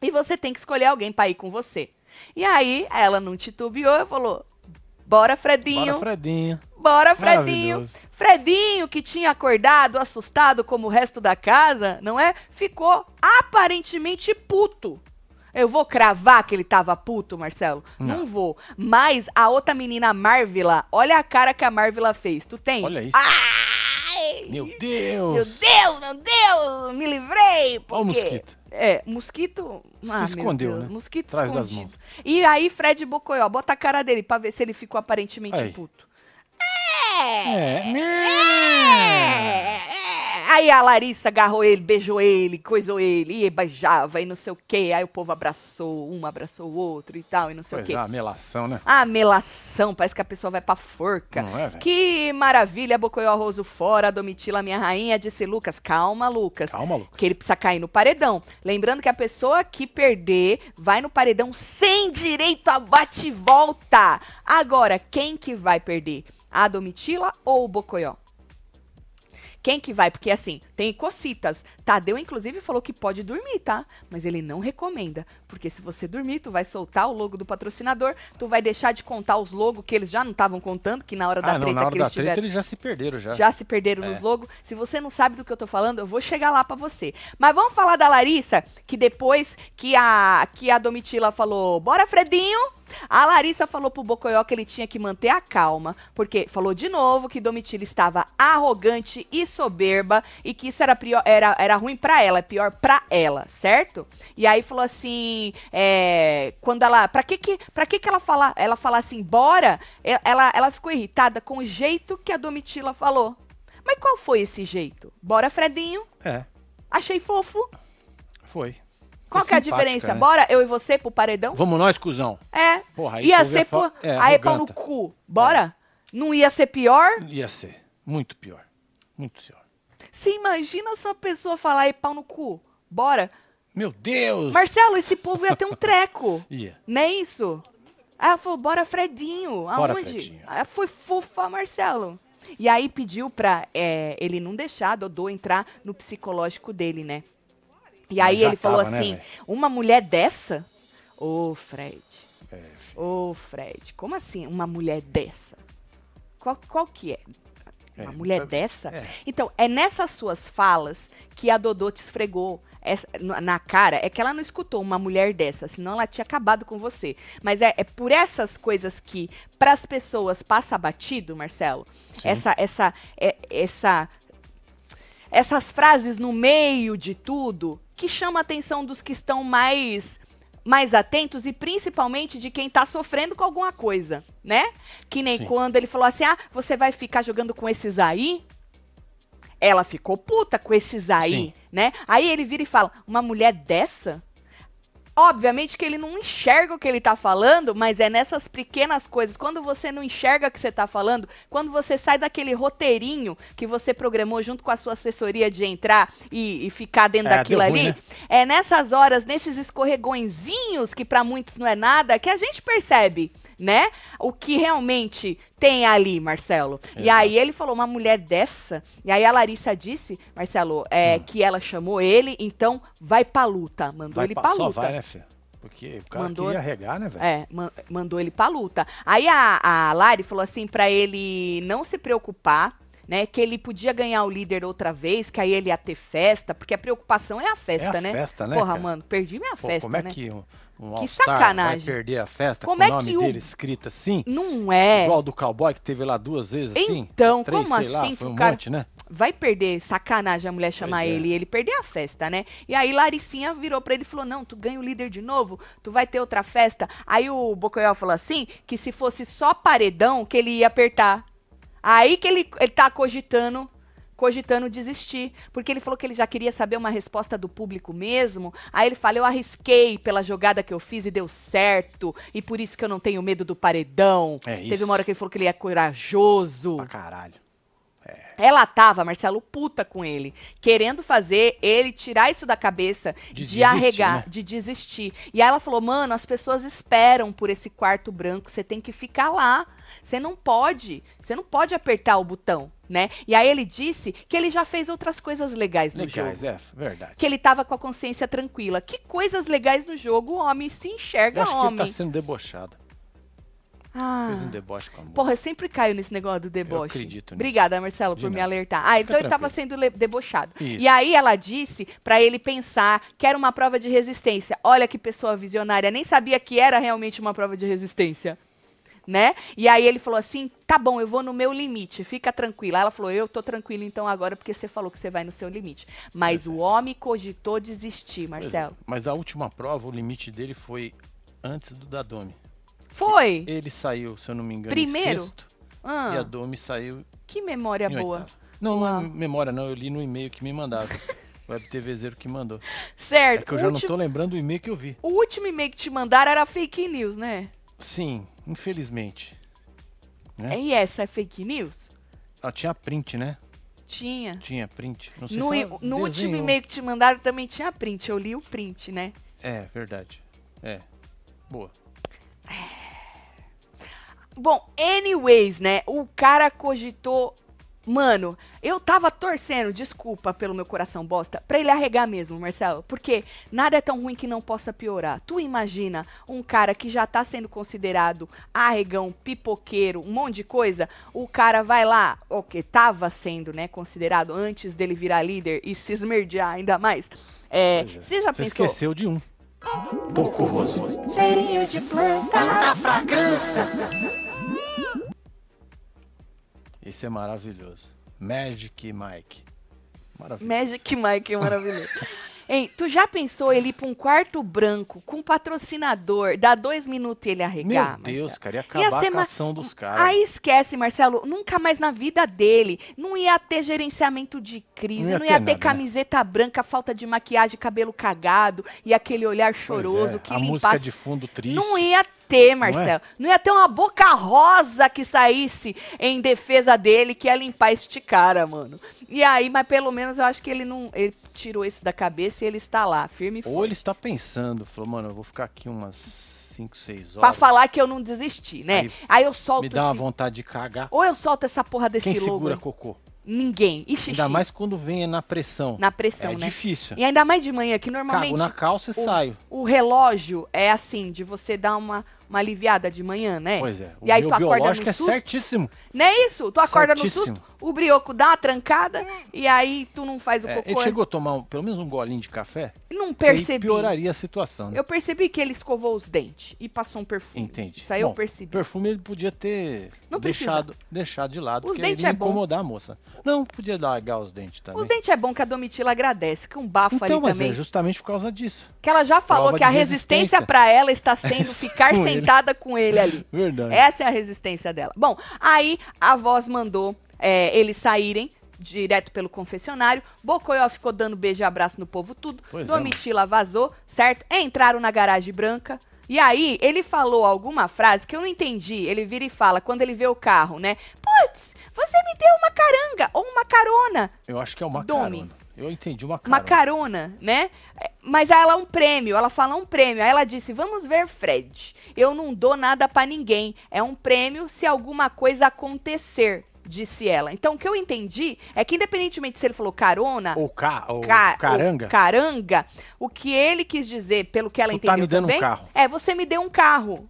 Speaker 1: e você tem que escolher alguém pra ir com você. E aí ela não titubeou e falou: Bora, Fredinho.
Speaker 2: Bora, Fredinho.
Speaker 1: Bora, Fredinho. Fredinho, que tinha acordado, assustado como o resto da casa, não é? Ficou aparentemente puto. Eu vou cravar que ele tava puto, Marcelo? Não,
Speaker 2: Não.
Speaker 1: vou. Mas a outra menina, Marvila, olha a cara que a Marvila fez. Tu tem?
Speaker 2: Olha isso.
Speaker 1: Ai!
Speaker 2: Meu
Speaker 1: Meu
Speaker 2: Deus.
Speaker 1: Deus, meu Deus! Me livrei!
Speaker 2: Olha o
Speaker 1: porque-
Speaker 2: mosquito.
Speaker 1: É, mosquito.
Speaker 2: Se
Speaker 1: ah, meu
Speaker 2: escondeu,
Speaker 1: Deus,
Speaker 2: né?
Speaker 1: Mosquito
Speaker 2: das
Speaker 1: escondido.
Speaker 2: mãos.
Speaker 1: E aí, Fred Bocoió, bota a cara dele pra ver se ele ficou aparentemente
Speaker 2: Aí.
Speaker 1: puto.
Speaker 2: É.
Speaker 1: É, é. Aí a Larissa agarrou ele, beijou ele, coisou ele, e beijava, e não sei o quê. Aí o povo abraçou, um abraçou o outro e tal, e não sei o
Speaker 2: Pois
Speaker 1: quê.
Speaker 2: é, a melação, né?
Speaker 1: Ah, melação, parece que a pessoa vai pra forca.
Speaker 2: Não é, velho?
Speaker 1: Que maravilha, Bocoió Arroso fora, Domitila, minha rainha, disse Lucas. Calma, Lucas.
Speaker 2: Calma, Lucas.
Speaker 1: Que ele precisa cair no paredão. Lembrando que a pessoa que perder vai no paredão sem direito a bate e volta. Agora, quem que vai perder? A Domitila ou o Bocoió? Quem que vai? Porque assim, tem cocitas. Tadeu, inclusive, falou que pode dormir, tá? Mas ele não recomenda. Porque se você dormir, tu vai soltar o logo do patrocinador, tu vai deixar de contar os logos que eles já não estavam contando, que na hora da
Speaker 2: Ah, não,
Speaker 1: treta
Speaker 2: na hora
Speaker 1: que
Speaker 2: da
Speaker 1: eles
Speaker 2: treta
Speaker 1: tiveram
Speaker 2: eles já se perderam já.
Speaker 1: já se perderam
Speaker 2: É.
Speaker 1: nos logos. Se você não sabe do que eu tô falando, eu vou chegar lá pra você. Mas vamos falar da Larissa, que depois que a, que a Domitila falou, bora Fredinho, a Larissa falou pro Bocoió que ele tinha que manter a calma, porque falou de novo que Domitila estava arrogante e soberba e que isso era, pior, era, era ruim pra ela, é pior pra ela, certo? E aí falou assim, é, quando ela, pra que que, pra que que ela fala, ela fala assim, bora, ela, ela ficou irritada com o jeito que a Domitila falou. Mas qual foi esse jeito? Bora, Fredinho,
Speaker 2: É,
Speaker 1: achei fofo.
Speaker 2: foi.
Speaker 1: Qual que é a diferença?
Speaker 2: né?
Speaker 1: Aí eu e você pro paredão?
Speaker 2: Vamos nós, cuzão.
Speaker 1: É.
Speaker 2: Porra, aí
Speaker 1: ia ser por...
Speaker 2: é,
Speaker 1: aí pau no cu. Bora? Não ia ser pior?
Speaker 2: Ia ser. Muito pior. Muito pior.
Speaker 1: Você imagina só a pessoa falar aí pau no cu? Bora?
Speaker 2: Meu Deus!
Speaker 1: Marcelo, esse povo ia ter um treco. *laughs*
Speaker 2: Ia.
Speaker 1: Não é isso? Aí ela falou, bora Fredinho.
Speaker 2: Bora,
Speaker 1: Aonde?
Speaker 2: Fredinho.
Speaker 1: Aí foi fofa, Marcelo. E aí pediu pra é, ele não deixar Dodô entrar no psicológico dele, né? E aí ele falou
Speaker 2: tava, né,
Speaker 1: assim,
Speaker 2: velho?
Speaker 1: uma mulher dessa? Ô, Fred.
Speaker 2: É,
Speaker 1: Ô, Fred, como assim uma mulher dessa? Qual, qual que é? Uma
Speaker 2: É,
Speaker 1: mulher
Speaker 2: tá-
Speaker 1: dessa?
Speaker 2: é.
Speaker 1: Então, é nessas suas falas que a Dodô te esfregou essa- na na cara. É que ela não escutou uma mulher dessa, senão ela tinha acabado com você. Mas é, é por essas coisas que, para as pessoas, passa batido, Marcelo.
Speaker 2: Sim.
Speaker 1: Essa, essa, é- essa essas frases no meio de tudo que chama a atenção dos que estão mais mais atentos e principalmente de quem tá sofrendo com alguma coisa, né? Que nem
Speaker 2: Sim.
Speaker 1: quando ele falou assim: "Ah, você vai ficar jogando com esses aí?" Ela ficou puta com esses aí,
Speaker 2: Sim.
Speaker 1: né? Aí ele vira e fala: "Uma mulher dessa?" Obviamente que ele não enxerga o que ele tá falando, mas é nessas pequenas coisas. Quando você não enxerga o que você tá falando, quando você sai daquele roteirinho que você programou junto com a sua assessoria de entrar e, e ficar dentro
Speaker 2: É,
Speaker 1: daquilo
Speaker 2: ruim,
Speaker 1: ali,
Speaker 2: né?
Speaker 1: é nessas horas, nesses escorregõezinhos, que pra muitos não é nada, que a gente percebe, né? O que realmente tem ali, Marcelo. E aí ele falou, uma mulher dessa. E aí a Larissa disse, Marcelo, é, que ela chamou ele, então vai pra luta. Mandou
Speaker 2: Hum. Vai
Speaker 1: ele pra
Speaker 2: só
Speaker 1: luta.
Speaker 2: vai, né, filho? Porque o cara
Speaker 1: Mandou-
Speaker 2: queria regar, né, velho?
Speaker 1: É, ma- mandou ele pra luta. Aí a, a Lari falou assim pra ele não se preocupar, né? Que ele podia ganhar o líder outra vez, que aí ele ia ter festa, porque a preocupação é a festa,
Speaker 2: É a
Speaker 1: né?
Speaker 2: festa, né,
Speaker 1: Porra,
Speaker 2: cara?
Speaker 1: mano, perdi minha
Speaker 2: Pô,
Speaker 1: festa,
Speaker 2: como é
Speaker 1: né?
Speaker 2: que um,
Speaker 1: Que sacanagem.
Speaker 2: vai perder a festa
Speaker 1: Como
Speaker 2: com
Speaker 1: é
Speaker 2: o nome
Speaker 1: que o-
Speaker 2: dele escrito assim?
Speaker 1: Não é.
Speaker 2: Igual do cowboy que teve lá duas vezes assim?
Speaker 1: Então,
Speaker 2: Três,
Speaker 1: como
Speaker 2: sei lá,
Speaker 1: assim que
Speaker 2: foi um
Speaker 1: cara-
Speaker 2: monte, né?
Speaker 1: Vai perder, sacanagem a mulher chamar
Speaker 2: Pois é.
Speaker 1: ele e ele perder a festa, né? E aí Laricinha virou pra ele e falou: Não, tu ganha o líder de novo, tu vai ter outra festa. Aí o Bocoyó falou assim: que se fosse só paredão, que ele ia apertar. Aí que ele, ele tá cogitando. Cogitando desistir. Porque ele falou que ele já queria saber uma resposta do público mesmo. Aí ele fala: Eu arrisquei pela jogada que eu fiz e deu certo. E por isso que eu não tenho medo do paredão.
Speaker 2: É
Speaker 1: Teve
Speaker 2: isso.
Speaker 1: uma hora que ele falou que ele é corajoso.
Speaker 2: Pra caralho.
Speaker 1: Ela tava, Marcelo, puta com ele, querendo fazer ele tirar isso da cabeça
Speaker 2: De
Speaker 1: de,
Speaker 2: desistir,
Speaker 1: arregar,
Speaker 2: né?
Speaker 1: de desistir. E aí ela falou: "Mano, as pessoas esperam por esse quarto branco, você tem que ficar lá. Você não pode, você não pode apertar o botão, né?" E aí ele disse que ele já fez outras coisas legais no
Speaker 2: Legais,
Speaker 1: jogo.
Speaker 2: é, verdade.
Speaker 1: Que ele tava com a consciência tranquila. Que coisas legais no jogo, o homem se
Speaker 2: Eu
Speaker 1: enxerga
Speaker 2: acho que ele
Speaker 1: homem.
Speaker 2: tá sendo debochado.
Speaker 1: Ah.
Speaker 2: Fez um deboche com a moça.
Speaker 1: Porra, eu sempre caio nesse negócio do deboche.
Speaker 2: acredito nisso.
Speaker 1: Obrigada, Marcelo,
Speaker 2: De
Speaker 1: por me
Speaker 2: nada.
Speaker 1: alertar. Ah, então ele tava
Speaker 2: tranquilo.
Speaker 1: sendo debochado.
Speaker 2: Isso.
Speaker 1: E aí ela disse pra ele pensar que era uma prova de resistência. Olha que pessoa visionária, nem sabia que era realmente uma prova de resistência. Né? E aí ele falou assim: tá bom, eu vou no meu limite, fica tranquila. Ela falou: eu tô tranquila então agora, porque você falou que você vai no seu limite. Mas o homem cogitou desistir,
Speaker 2: é.
Speaker 1: Marcelo.
Speaker 2: Mas a última prova, o limite dele foi antes do da Domi.
Speaker 1: Foi?
Speaker 2: Ele saiu, se eu não me engano,
Speaker 1: Primeiro?
Speaker 2: sexto.
Speaker 1: Ah,
Speaker 2: E a Domi saiu
Speaker 1: que memória
Speaker 2: em
Speaker 1: boa.
Speaker 2: oitavo. Não,
Speaker 1: Uau.
Speaker 2: não é memória não, eu li no e-mail que me mandaram. o Web TV Zero que mandou.
Speaker 1: Certo.
Speaker 2: É que eu já não
Speaker 1: último,
Speaker 2: tô lembrando o e-mail que eu vi.
Speaker 1: o último e-mail que te mandaram era fake news, né?
Speaker 2: Sim, infelizmente. É?
Speaker 1: E essa é fake news?
Speaker 2: Ah, tinha print, né?
Speaker 1: Tinha.
Speaker 2: Tinha print. Não sei
Speaker 1: No,
Speaker 2: se ela
Speaker 1: no último e-mail que te mandaram também tinha print. Eu li o print, né?
Speaker 2: É, verdade. É. Boa.
Speaker 1: Bom, anyways, né? O cara cogitou. Mano, eu tava torcendo, desculpa pelo meu coração bosta, pra ele arregar mesmo, Marcelo. Porque nada é tão ruim que não possa piorar. Tu imagina um cara que já tá sendo considerado arregão, pipoqueiro, um monte de coisa. O cara vai lá, o que tava sendo, né, considerado antes dele virar líder e se esmerdear ainda mais. É,
Speaker 2: é.
Speaker 1: você já
Speaker 2: Você
Speaker 1: pensou?
Speaker 2: esqueceu de um. Pouco roso.
Speaker 3: Cheirinho de planta da fragrância.
Speaker 2: Esse é maravilhoso. Magic Mike. Maravilhoso.
Speaker 1: Magic Mike é maravilhoso. *laughs* Hein, tu já pensou ele ir pra um quarto branco com um patrocinador, dar dois minutos e ele arregar?
Speaker 2: Meu Deus,
Speaker 1: Marcelo?
Speaker 2: cara, ia
Speaker 1: Ia
Speaker 2: acabar com a
Speaker 1: ma-
Speaker 2: ação dos caras.
Speaker 1: Aí esquece, Marcelo, nunca mais na vida dele. Não ia ter gerenciamento de crise,
Speaker 2: Não
Speaker 1: não
Speaker 2: ia
Speaker 1: ia,
Speaker 2: ter
Speaker 1: ter
Speaker 2: nada, né?
Speaker 1: camiseta branca, falta de maquiagem, cabelo cagado e aquele olhar choroso
Speaker 2: é,
Speaker 1: que
Speaker 2: A
Speaker 1: limpasse.
Speaker 2: música de fundo triste.
Speaker 1: Não ia ter, Marcelo. Não, ia ter uma boca rosa que saísse em defesa dele que ia limpar este cara, mano. E aí, mas pelo menos eu acho que ele não. Ele tirou isso da cabeça e ele está lá, firme e
Speaker 2: Ou
Speaker 1: forte.
Speaker 2: ele está pensando, falou, mano, eu vou ficar aqui umas 5, 6
Speaker 1: Pra
Speaker 2: horas.
Speaker 1: falar que eu não desisti, né? Aí,
Speaker 2: Aí
Speaker 1: eu solto
Speaker 2: Me dá uma
Speaker 1: esse-
Speaker 2: vontade de cagar.
Speaker 1: Ou eu solto essa porra desse
Speaker 2: Quem
Speaker 1: logo.
Speaker 2: segura cocô?
Speaker 1: Ninguém. E xixi.
Speaker 2: Ainda mais quando vem na pressão.
Speaker 1: Na pressão,
Speaker 2: é
Speaker 1: né?
Speaker 2: difícil.
Speaker 1: E ainda mais de manhã, que normalmente
Speaker 2: Cago na calça e
Speaker 1: o-
Speaker 2: saio.
Speaker 1: o relógio é assim, de você dar uma, uma aliviada de manhã, né?
Speaker 2: Pois é. O
Speaker 1: E aí tu acorda no
Speaker 2: é
Speaker 1: susto.
Speaker 2: certíssimo.
Speaker 1: Não é isso? Tu acorda no
Speaker 2: Certíssimo.
Speaker 1: susto, o brioco dá uma trancada e aí tu não faz o
Speaker 2: É,
Speaker 1: cocô.
Speaker 2: ele chegou a tomar um- pelo menos um golinho de café?
Speaker 1: Não percebi.
Speaker 2: pioraria a situação. Né?
Speaker 1: Eu percebi que ele escovou os dentes e passou um perfume.
Speaker 2: Entendi.
Speaker 1: Isso aí eu
Speaker 2: Bom,
Speaker 1: percebi.
Speaker 2: perfume ele podia ter
Speaker 1: Não precisa.
Speaker 2: deixado, deixado de lado,
Speaker 1: Os
Speaker 2: porque
Speaker 1: dentes
Speaker 2: ele
Speaker 1: é bom.
Speaker 2: incomodar a moça. Não, podia largar os dentes também.
Speaker 1: Os dentes é bom que a Domitila agradece, que um bafo
Speaker 2: então,
Speaker 1: ali
Speaker 2: mas
Speaker 1: também.
Speaker 2: é justamente por causa disso.
Speaker 1: Que ela já falou
Speaker 2: Prova
Speaker 1: que a resistência
Speaker 2: resistência.
Speaker 1: pra ela está sendo ficar *laughs*
Speaker 2: Com ele.
Speaker 1: sentada com ele ali.
Speaker 2: Verdade.
Speaker 1: Essa é a resistência dela. Bom, aí a voz mandou é, eles saírem direto pelo confessionário. Bocoió ficou dando beijo e abraço no povo tudo.
Speaker 2: Pois é,
Speaker 1: Domitila vazou, certo? Entraram na garagem branca. E aí, ele falou alguma frase que eu não entendi. Ele vira e fala, quando ele vê o carro, né? Putz, você me deu uma caranga ou uma carona.
Speaker 2: Eu acho que é uma
Speaker 1: Domi.
Speaker 2: carona. Eu entendi uma carona.
Speaker 1: Uma carona, né? É, Mas ela é um prêmio, ela fala um prêmio. Aí ela disse: Vamos ver, Fred. Eu não dou nada pra ninguém. É um prêmio se alguma coisa acontecer, disse ela. Então o que eu entendi é que, independentemente se ele falou carona.
Speaker 2: Ou, ca, ou
Speaker 1: ca-
Speaker 2: caranga.
Speaker 1: ou caranga, o que ele quis dizer, pelo que ela
Speaker 2: Tu
Speaker 1: entendeu
Speaker 2: tá me dando um
Speaker 1: também,
Speaker 2: carro.
Speaker 1: é você me deu um carro.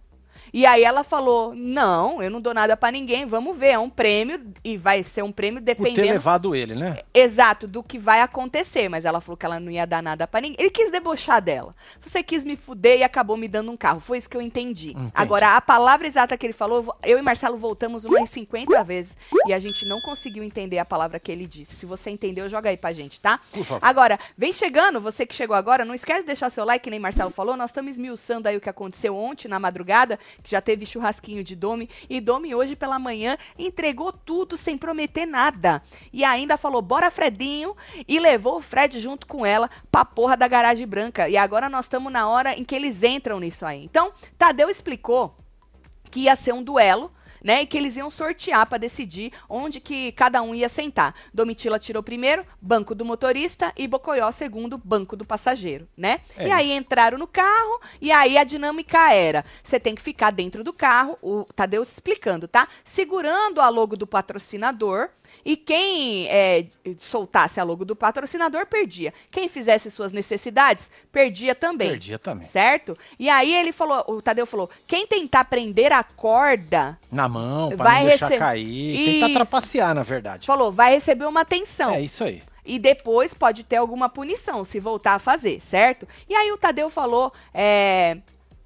Speaker 1: E aí ela falou: "Não, eu não dou nada pra ninguém. Vamos ver, é um prêmio e vai ser um prêmio
Speaker 2: Por ter
Speaker 1: dependendo
Speaker 2: levado ele, né?
Speaker 1: exato do que vai acontecer, mas ela falou que ela não ia dar nada pra ninguém. Ele quis debochar dela. Você quis me fuder e acabou me dando um carro. Foi isso que eu entendi.
Speaker 2: Entendi.
Speaker 1: Agora, a palavra exata que ele falou, eu e Marcelo voltamos umas 50 vezes e a gente não conseguiu entender a palavra que ele disse. Se você entendeu, joga aí pra gente, tá?
Speaker 2: Por favor.
Speaker 1: Agora, vem chegando, você que chegou agora, não esquece de deixar seu like, nem Marcelo falou. Nós estamos esmiuçando aí o que aconteceu ontem na madrugada, que já teve churrasquinho de Domi. E Domi hoje pela manhã entregou tudo sem prometer nada. E ainda falou, bora Fredinho, e levou o Fred junto com ela pra porra da garagem branca. E agora nós estamos na hora em que eles entram nisso aí. Então, Tadeu explicou que ia ser um duelo, né? E que eles iam sortear para decidir onde que cada um ia sentar. Domitila tirou primeiro, banco do motorista, e Bocoió segundo, banco do passageiro, né?
Speaker 2: É
Speaker 1: e aí entraram no carro, e aí a dinâmica era: você tem que ficar dentro do carro, o Tadeu explicando, tá? Segurando a logo do patrocinador. E quem é, soltasse a logo do patrocinador perdia. Quem fizesse suas necessidades perdia também.
Speaker 2: Perdia também.
Speaker 1: Certo? E aí ele falou, o Tadeu falou: quem tentar prender a corda,
Speaker 2: Na mão, pra
Speaker 1: Vai
Speaker 2: não deixar
Speaker 1: rece-
Speaker 2: cair. Tentar
Speaker 1: Isso.
Speaker 2: trapacear, na verdade.
Speaker 1: falou, vai receber uma atenção.
Speaker 2: É isso aí.
Speaker 1: E depois pode ter alguma punição se voltar a fazer, certo? E aí o Tadeu falou, é,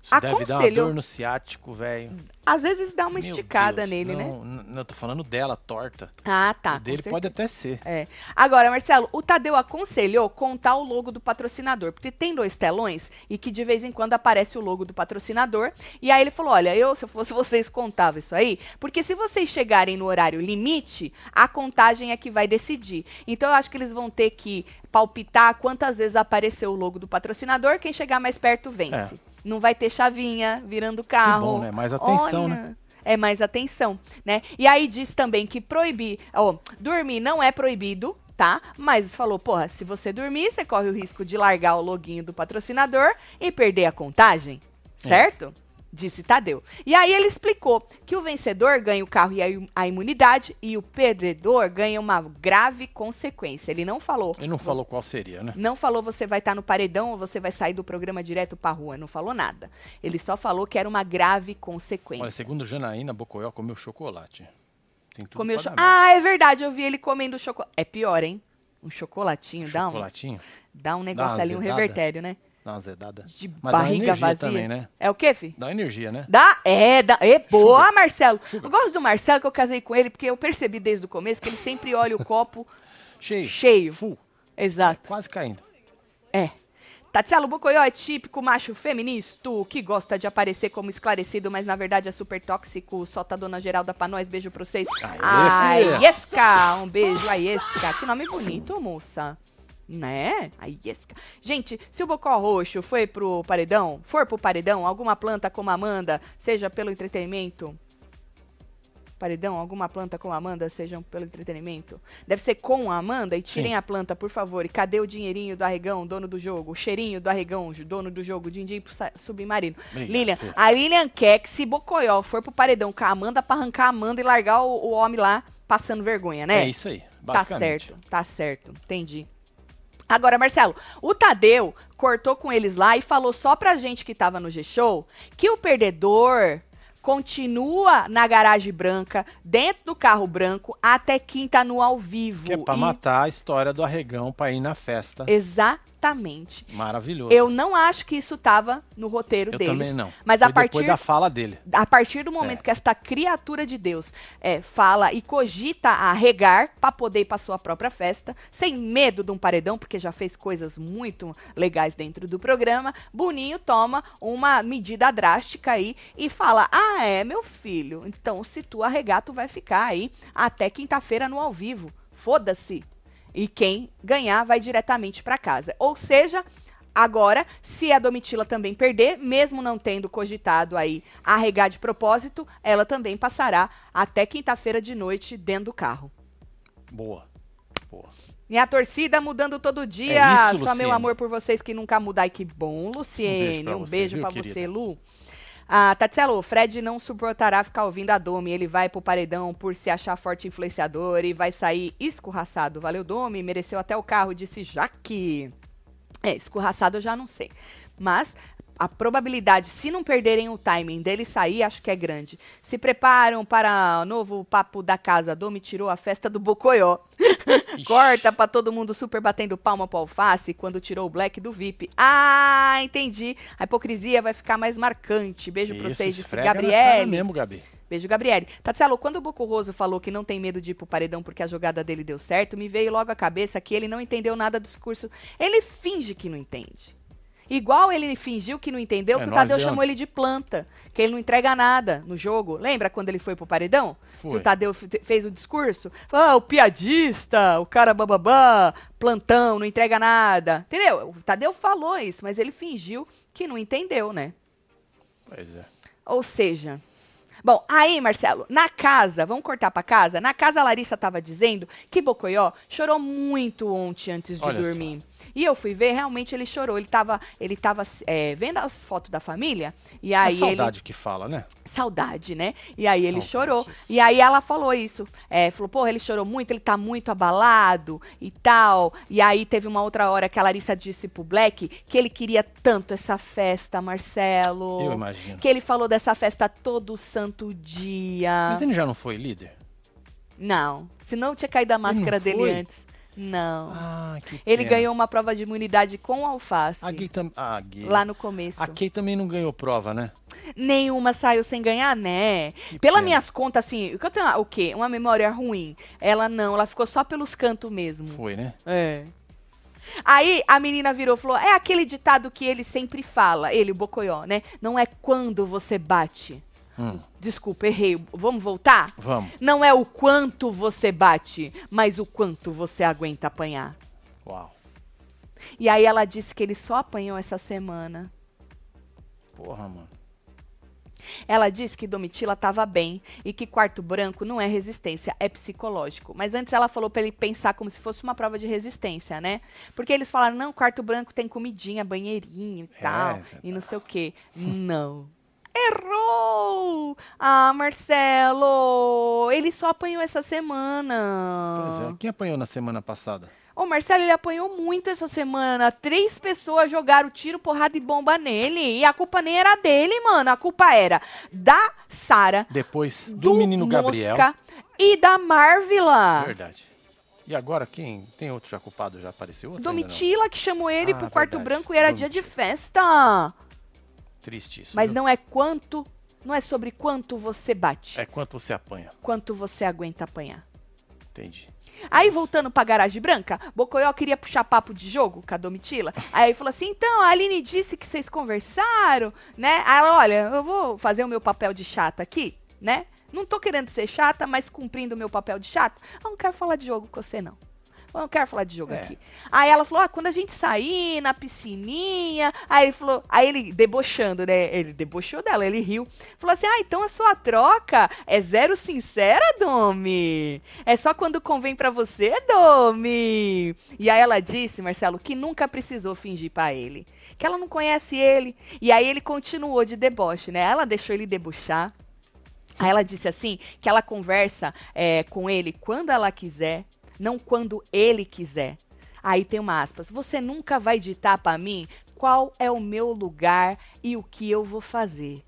Speaker 2: Isso deve dar uma dor no ciático, velho.
Speaker 1: às vezes dá uma
Speaker 2: Meu
Speaker 1: esticada
Speaker 2: Deus,
Speaker 1: nele, né?
Speaker 2: não, n- Não, eu tô falando dela, torta.
Speaker 1: Ah, tá.
Speaker 2: o dele pode até ser.
Speaker 1: É. Agora, Marcelo, o Tadeu aconselhou contar o logo do patrocinador, porque tem dois telões e que de vez em quando aparece o logo do patrocinador. E aí ele falou: olha, eu, se eu fosse vocês, contava isso aí, porque se vocês chegarem no horário limite, a contagem é que vai decidir. Então eu acho que eles vão ter que palpitar quantas vezes apareceu o logo do patrocinador, quem chegar mais perto vence. Não vai ter chavinha virando carro.
Speaker 2: bom, né? Mais atenção,
Speaker 1: Olha,
Speaker 2: né?
Speaker 1: é mais atenção, né? E aí diz também que proibir, ó, dormir não é proibido, tá? Mas falou, porra, se você dormir, você corre o risco de largar o loginho do patrocinador e perder a contagem,
Speaker 2: É.
Speaker 1: Disse Tadeu. E aí ele explicou que o vencedor ganha o carro e a im- a imunidade e o perdedor ganha uma grave consequência. Ele não falou.
Speaker 2: Ele não falou qual seria, né?
Speaker 1: Não falou você vai estar no paredão ou você vai sair do programa direto pra rua. Não falou nada. Ele só falou que era uma grave consequência.
Speaker 2: Olha, segundo Janaína, Bocoyó comeu chocolate. Tem tudo
Speaker 1: Comeu cho-. Ah, é verdade, eu vi ele comendo chocolate. É pior, hein? Um chocolatinho, dá um,
Speaker 2: Chocolatinho,
Speaker 1: dá um negócio
Speaker 2: uma
Speaker 1: ali, um
Speaker 2: azedada.
Speaker 1: revertério, né?
Speaker 2: Dá uma azedada.
Speaker 1: De
Speaker 2: Mas
Speaker 1: barriga vazia.
Speaker 2: também, né?
Speaker 1: É o quê, fi?
Speaker 2: Dá energia, né?
Speaker 1: Dá? É, dá. É boa,
Speaker 2: Sugar.
Speaker 1: Marcelo.
Speaker 2: Sugar.
Speaker 1: Eu gosto do Marcelo, que eu casei com ele, porque eu percebi desde o começo que ele sempre olha o copo *laughs*
Speaker 2: Cheio.
Speaker 1: cheio.
Speaker 2: Full.
Speaker 1: Exato.
Speaker 2: Quase caindo.
Speaker 1: É. Tatselo Bocoió é típico macho feminista que gosta de aparecer como esclarecido, mas na verdade é super tóxico. Solta a dona Geralda pra nós. Beijo pra vocês.
Speaker 2: Aê,
Speaker 1: Ai,
Speaker 2: filha.
Speaker 1: Iesca! Um beijo, Aiesca. Que nome bonito, moça. Né? Aiesca. Gente, se o Bocó Roxo foi pro paredão, for pro paredão, alguma planta como a Amanda, seja pelo entretenimento. Paredão, alguma planta com a Amanda, sejam pelo entretenimento. Deve ser com a Amanda e tirem
Speaker 2: Sim.
Speaker 1: a planta, por favor. E cadê o dinheirinho do arregão, dono do jogo? O cheirinho do arregão, dono do jogo, din-din pro submarino. Lilian, a Lilian quer que se Bocoió for pro paredão com a Amanda pra arrancar a Amanda e largar o, o homem lá passando vergonha, né?
Speaker 2: É isso aí,
Speaker 1: Tá certo, tá certo. Entendi. Agora, Marcelo, o Tadeu cortou com eles lá e falou só pra gente que tava no G-Show que o perdedor continua na garagem branca, dentro do carro branco, até quinta no ao vivo.
Speaker 2: Que é pra
Speaker 1: E-
Speaker 2: matar a história do arregão pra ir na festa.
Speaker 1: Exatamente.
Speaker 2: Maravilhoso.
Speaker 1: Eu não acho que isso tava no roteiro
Speaker 2: Eu
Speaker 1: deles.
Speaker 2: também não.
Speaker 1: Mas a
Speaker 2: Foi depois
Speaker 1: partir
Speaker 2: da fala dele.
Speaker 1: a partir do momento
Speaker 2: É.
Speaker 1: que esta criatura de Deus é, fala e cogita a regar para poder ir para sua própria festa, sem medo de um paredão, porque já fez coisas muito legais dentro do programa, Boninho toma uma medida drástica aí e fala: Ah, é, meu filho, então se tu arregar, tu vai ficar aí até quinta-feira no ao vivo. Foda-se. E quem ganhar vai diretamente para casa. Ou seja, Agora, se a Domitila também perder, mesmo não tendo cogitado aí arregar de propósito, ela também passará até quinta-feira de noite dentro do carro.
Speaker 2: Boa. Boa.
Speaker 1: E a torcida mudando todo dia.
Speaker 2: É isso,
Speaker 1: Só meu amor por vocês que nunca mudar. E que bom, Luciene. Um
Speaker 2: você,
Speaker 1: beijo
Speaker 2: viu,
Speaker 1: pra
Speaker 2: querida?
Speaker 1: você, Lu. Ah, Tatselo, o Fred não suportará ficar ouvindo a Domi. Ele vai pro paredão por se achar forte influenciador e vai sair escorraçado. Valeu, Domi. Mereceu até o carro, disse Jaque. É, escorraçado eu já não sei. Mas a probabilidade, se não perderem o timing dele sair, acho que é grande. Se preparam para o novo papo da casa. Domi tirou a festa do Bocoió. *laughs* Corta pra todo mundo super batendo palma pro alface quando tirou o black do VIP. Ah, entendi. A hipocrisia vai ficar mais marcante. Beijo pra
Speaker 2: Isso,
Speaker 1: vocês, disse Gabriele.
Speaker 2: mesmo, Gabi.
Speaker 1: Beijo, Gabriele. Tatselo, quando o Boco Roso falou que não tem medo de ir pro paredão porque a jogada dele deu certo, me veio logo à cabeça que ele não entendeu nada do discurso. Ele finge que não entende. Igual ele fingiu que não entendeu,
Speaker 2: É,
Speaker 1: que o Tadeu
Speaker 2: de
Speaker 1: chamou ele de planta, que ele não entrega nada no jogo. Lembra quando ele foi pro paredão? Que
Speaker 2: Foi.
Speaker 1: o Tadeu fe- fez o discurso? Ah, o piadista, o cara bababá, plantão, não entrega nada. Entendeu? O Tadeu falou isso, mas ele fingiu que não entendeu, né?
Speaker 2: Pois é.
Speaker 1: Ou seja. Bom, aí, Marcelo, na casa, vamos cortar pra casa? Na casa, a Larissa tava dizendo que Bocoió chorou muito ontem antes de
Speaker 2: Olha
Speaker 1: dormir. E eu fui ver, realmente ele chorou. Ele tava, ele tava é, vendo as fotos da família, e
Speaker 2: É
Speaker 1: aí
Speaker 2: saudade que fala, né?
Speaker 1: ele. Saudade, né? E aí ele
Speaker 2: Saudades.
Speaker 1: chorou. E aí ela falou isso. É, falou, porra, ele chorou muito, ele tá muito abalado e tal. E aí teve uma outra hora que a Larissa disse pro Black que ele queria tanto essa festa, Marcelo.
Speaker 2: Eu imagino.
Speaker 1: Que ele falou dessa festa todo santo dia.
Speaker 2: Mas ele já não foi líder?
Speaker 1: Não. Se não tinha caído a máscara dele antes. Não.
Speaker 2: Ah,
Speaker 1: ele
Speaker 2: pena.
Speaker 1: ganhou uma prova de imunidade com alface.
Speaker 2: A Gay também. Ah, a Gay.
Speaker 1: Lá no começo.
Speaker 2: A Kay também não ganhou prova, né?
Speaker 1: Nenhuma saiu sem ganhar, né?
Speaker 2: Que
Speaker 1: Pelas
Speaker 2: pena.
Speaker 1: minhas contas, assim, o que eu tenho, o quê? Uma memória ruim. Ela não, ela ficou só pelos cantos mesmo.
Speaker 2: Foi, né?
Speaker 1: É. Aí a menina virou e falou: é aquele ditado que ele sempre fala, ele, o Bocoió, né? Não é quando você bate.
Speaker 2: Hum,
Speaker 1: Desculpa, errei. Vamos voltar?
Speaker 2: vamos.
Speaker 1: Não é o quanto você bate, mas o quanto você aguenta apanhar.
Speaker 2: Uau.
Speaker 1: E aí ela disse que ele só apanhou essa semana.
Speaker 2: Porra, mano.
Speaker 1: Ela disse que Domitila estava bem e que quarto branco não é resistência, é psicológico. Mas antes ela falou para ele pensar como se fosse uma prova de resistência, né? Porque eles falaram, não, quarto branco tem comidinha, banheirinho e
Speaker 2: É,
Speaker 1: tal,
Speaker 2: é,
Speaker 1: e não sei o quê. não. Errou! Ah, Marcelo! Ele só apanhou essa semana.
Speaker 2: Pois é. Quem apanhou na semana passada?
Speaker 1: Ô, Marcelo, ele apanhou muito essa semana. Três pessoas jogaram tiro, porrada e bomba nele. E a culpa nem era dele, mano. A culpa era da Sara,
Speaker 2: Depois do,
Speaker 1: do
Speaker 2: menino Gabriel.
Speaker 1: Mosca e da Marvila.
Speaker 2: Verdade. E agora quem? Tem outro já culpado? Já apareceu?
Speaker 1: Domitila que chamou ele
Speaker 2: Ah,
Speaker 1: pro quarto
Speaker 2: verdade.
Speaker 1: branco e era dia de festa.
Speaker 2: Triste isso.
Speaker 1: Mas
Speaker 2: viu?
Speaker 1: não é quanto, não é sobre quanto você bate,
Speaker 2: É quanto você apanha.
Speaker 1: quanto você aguenta apanhar.
Speaker 2: Entendi.
Speaker 1: Aí, voltando pra garagem branca, Bocoió queria puxar papo de jogo com a Domitila. Aí ele falou assim: então, a Aline disse que vocês conversaram, né? Aí ela, olha, eu vou fazer o meu papel de chata aqui, né? Não tô querendo ser chata, mas cumprindo o meu papel de chata. Eu não quero falar de jogo com você, não. Eu não quero falar de jogo
Speaker 2: É.
Speaker 1: aqui. Aí ela falou: ah, quando a gente sair na piscininha. Aí ele falou, aí ele debochando, né? Ele debochou dela, ele riu. Falou assim: ah, então a sua troca é zero sincera, Domi? É só quando convém pra você, Domi? E aí ela disse, Marcelo, que nunca precisou fingir pra ele. Que ela não conhece ele. E aí ele continuou de deboche, né? Ela deixou ele debochar. Aí ela disse assim que ela conversa é, com ele quando ela quiser, não quando ele quiser. Aí tem uma aspas. Você nunca vai ditar pra mim qual é o meu lugar e o que eu vou fazer.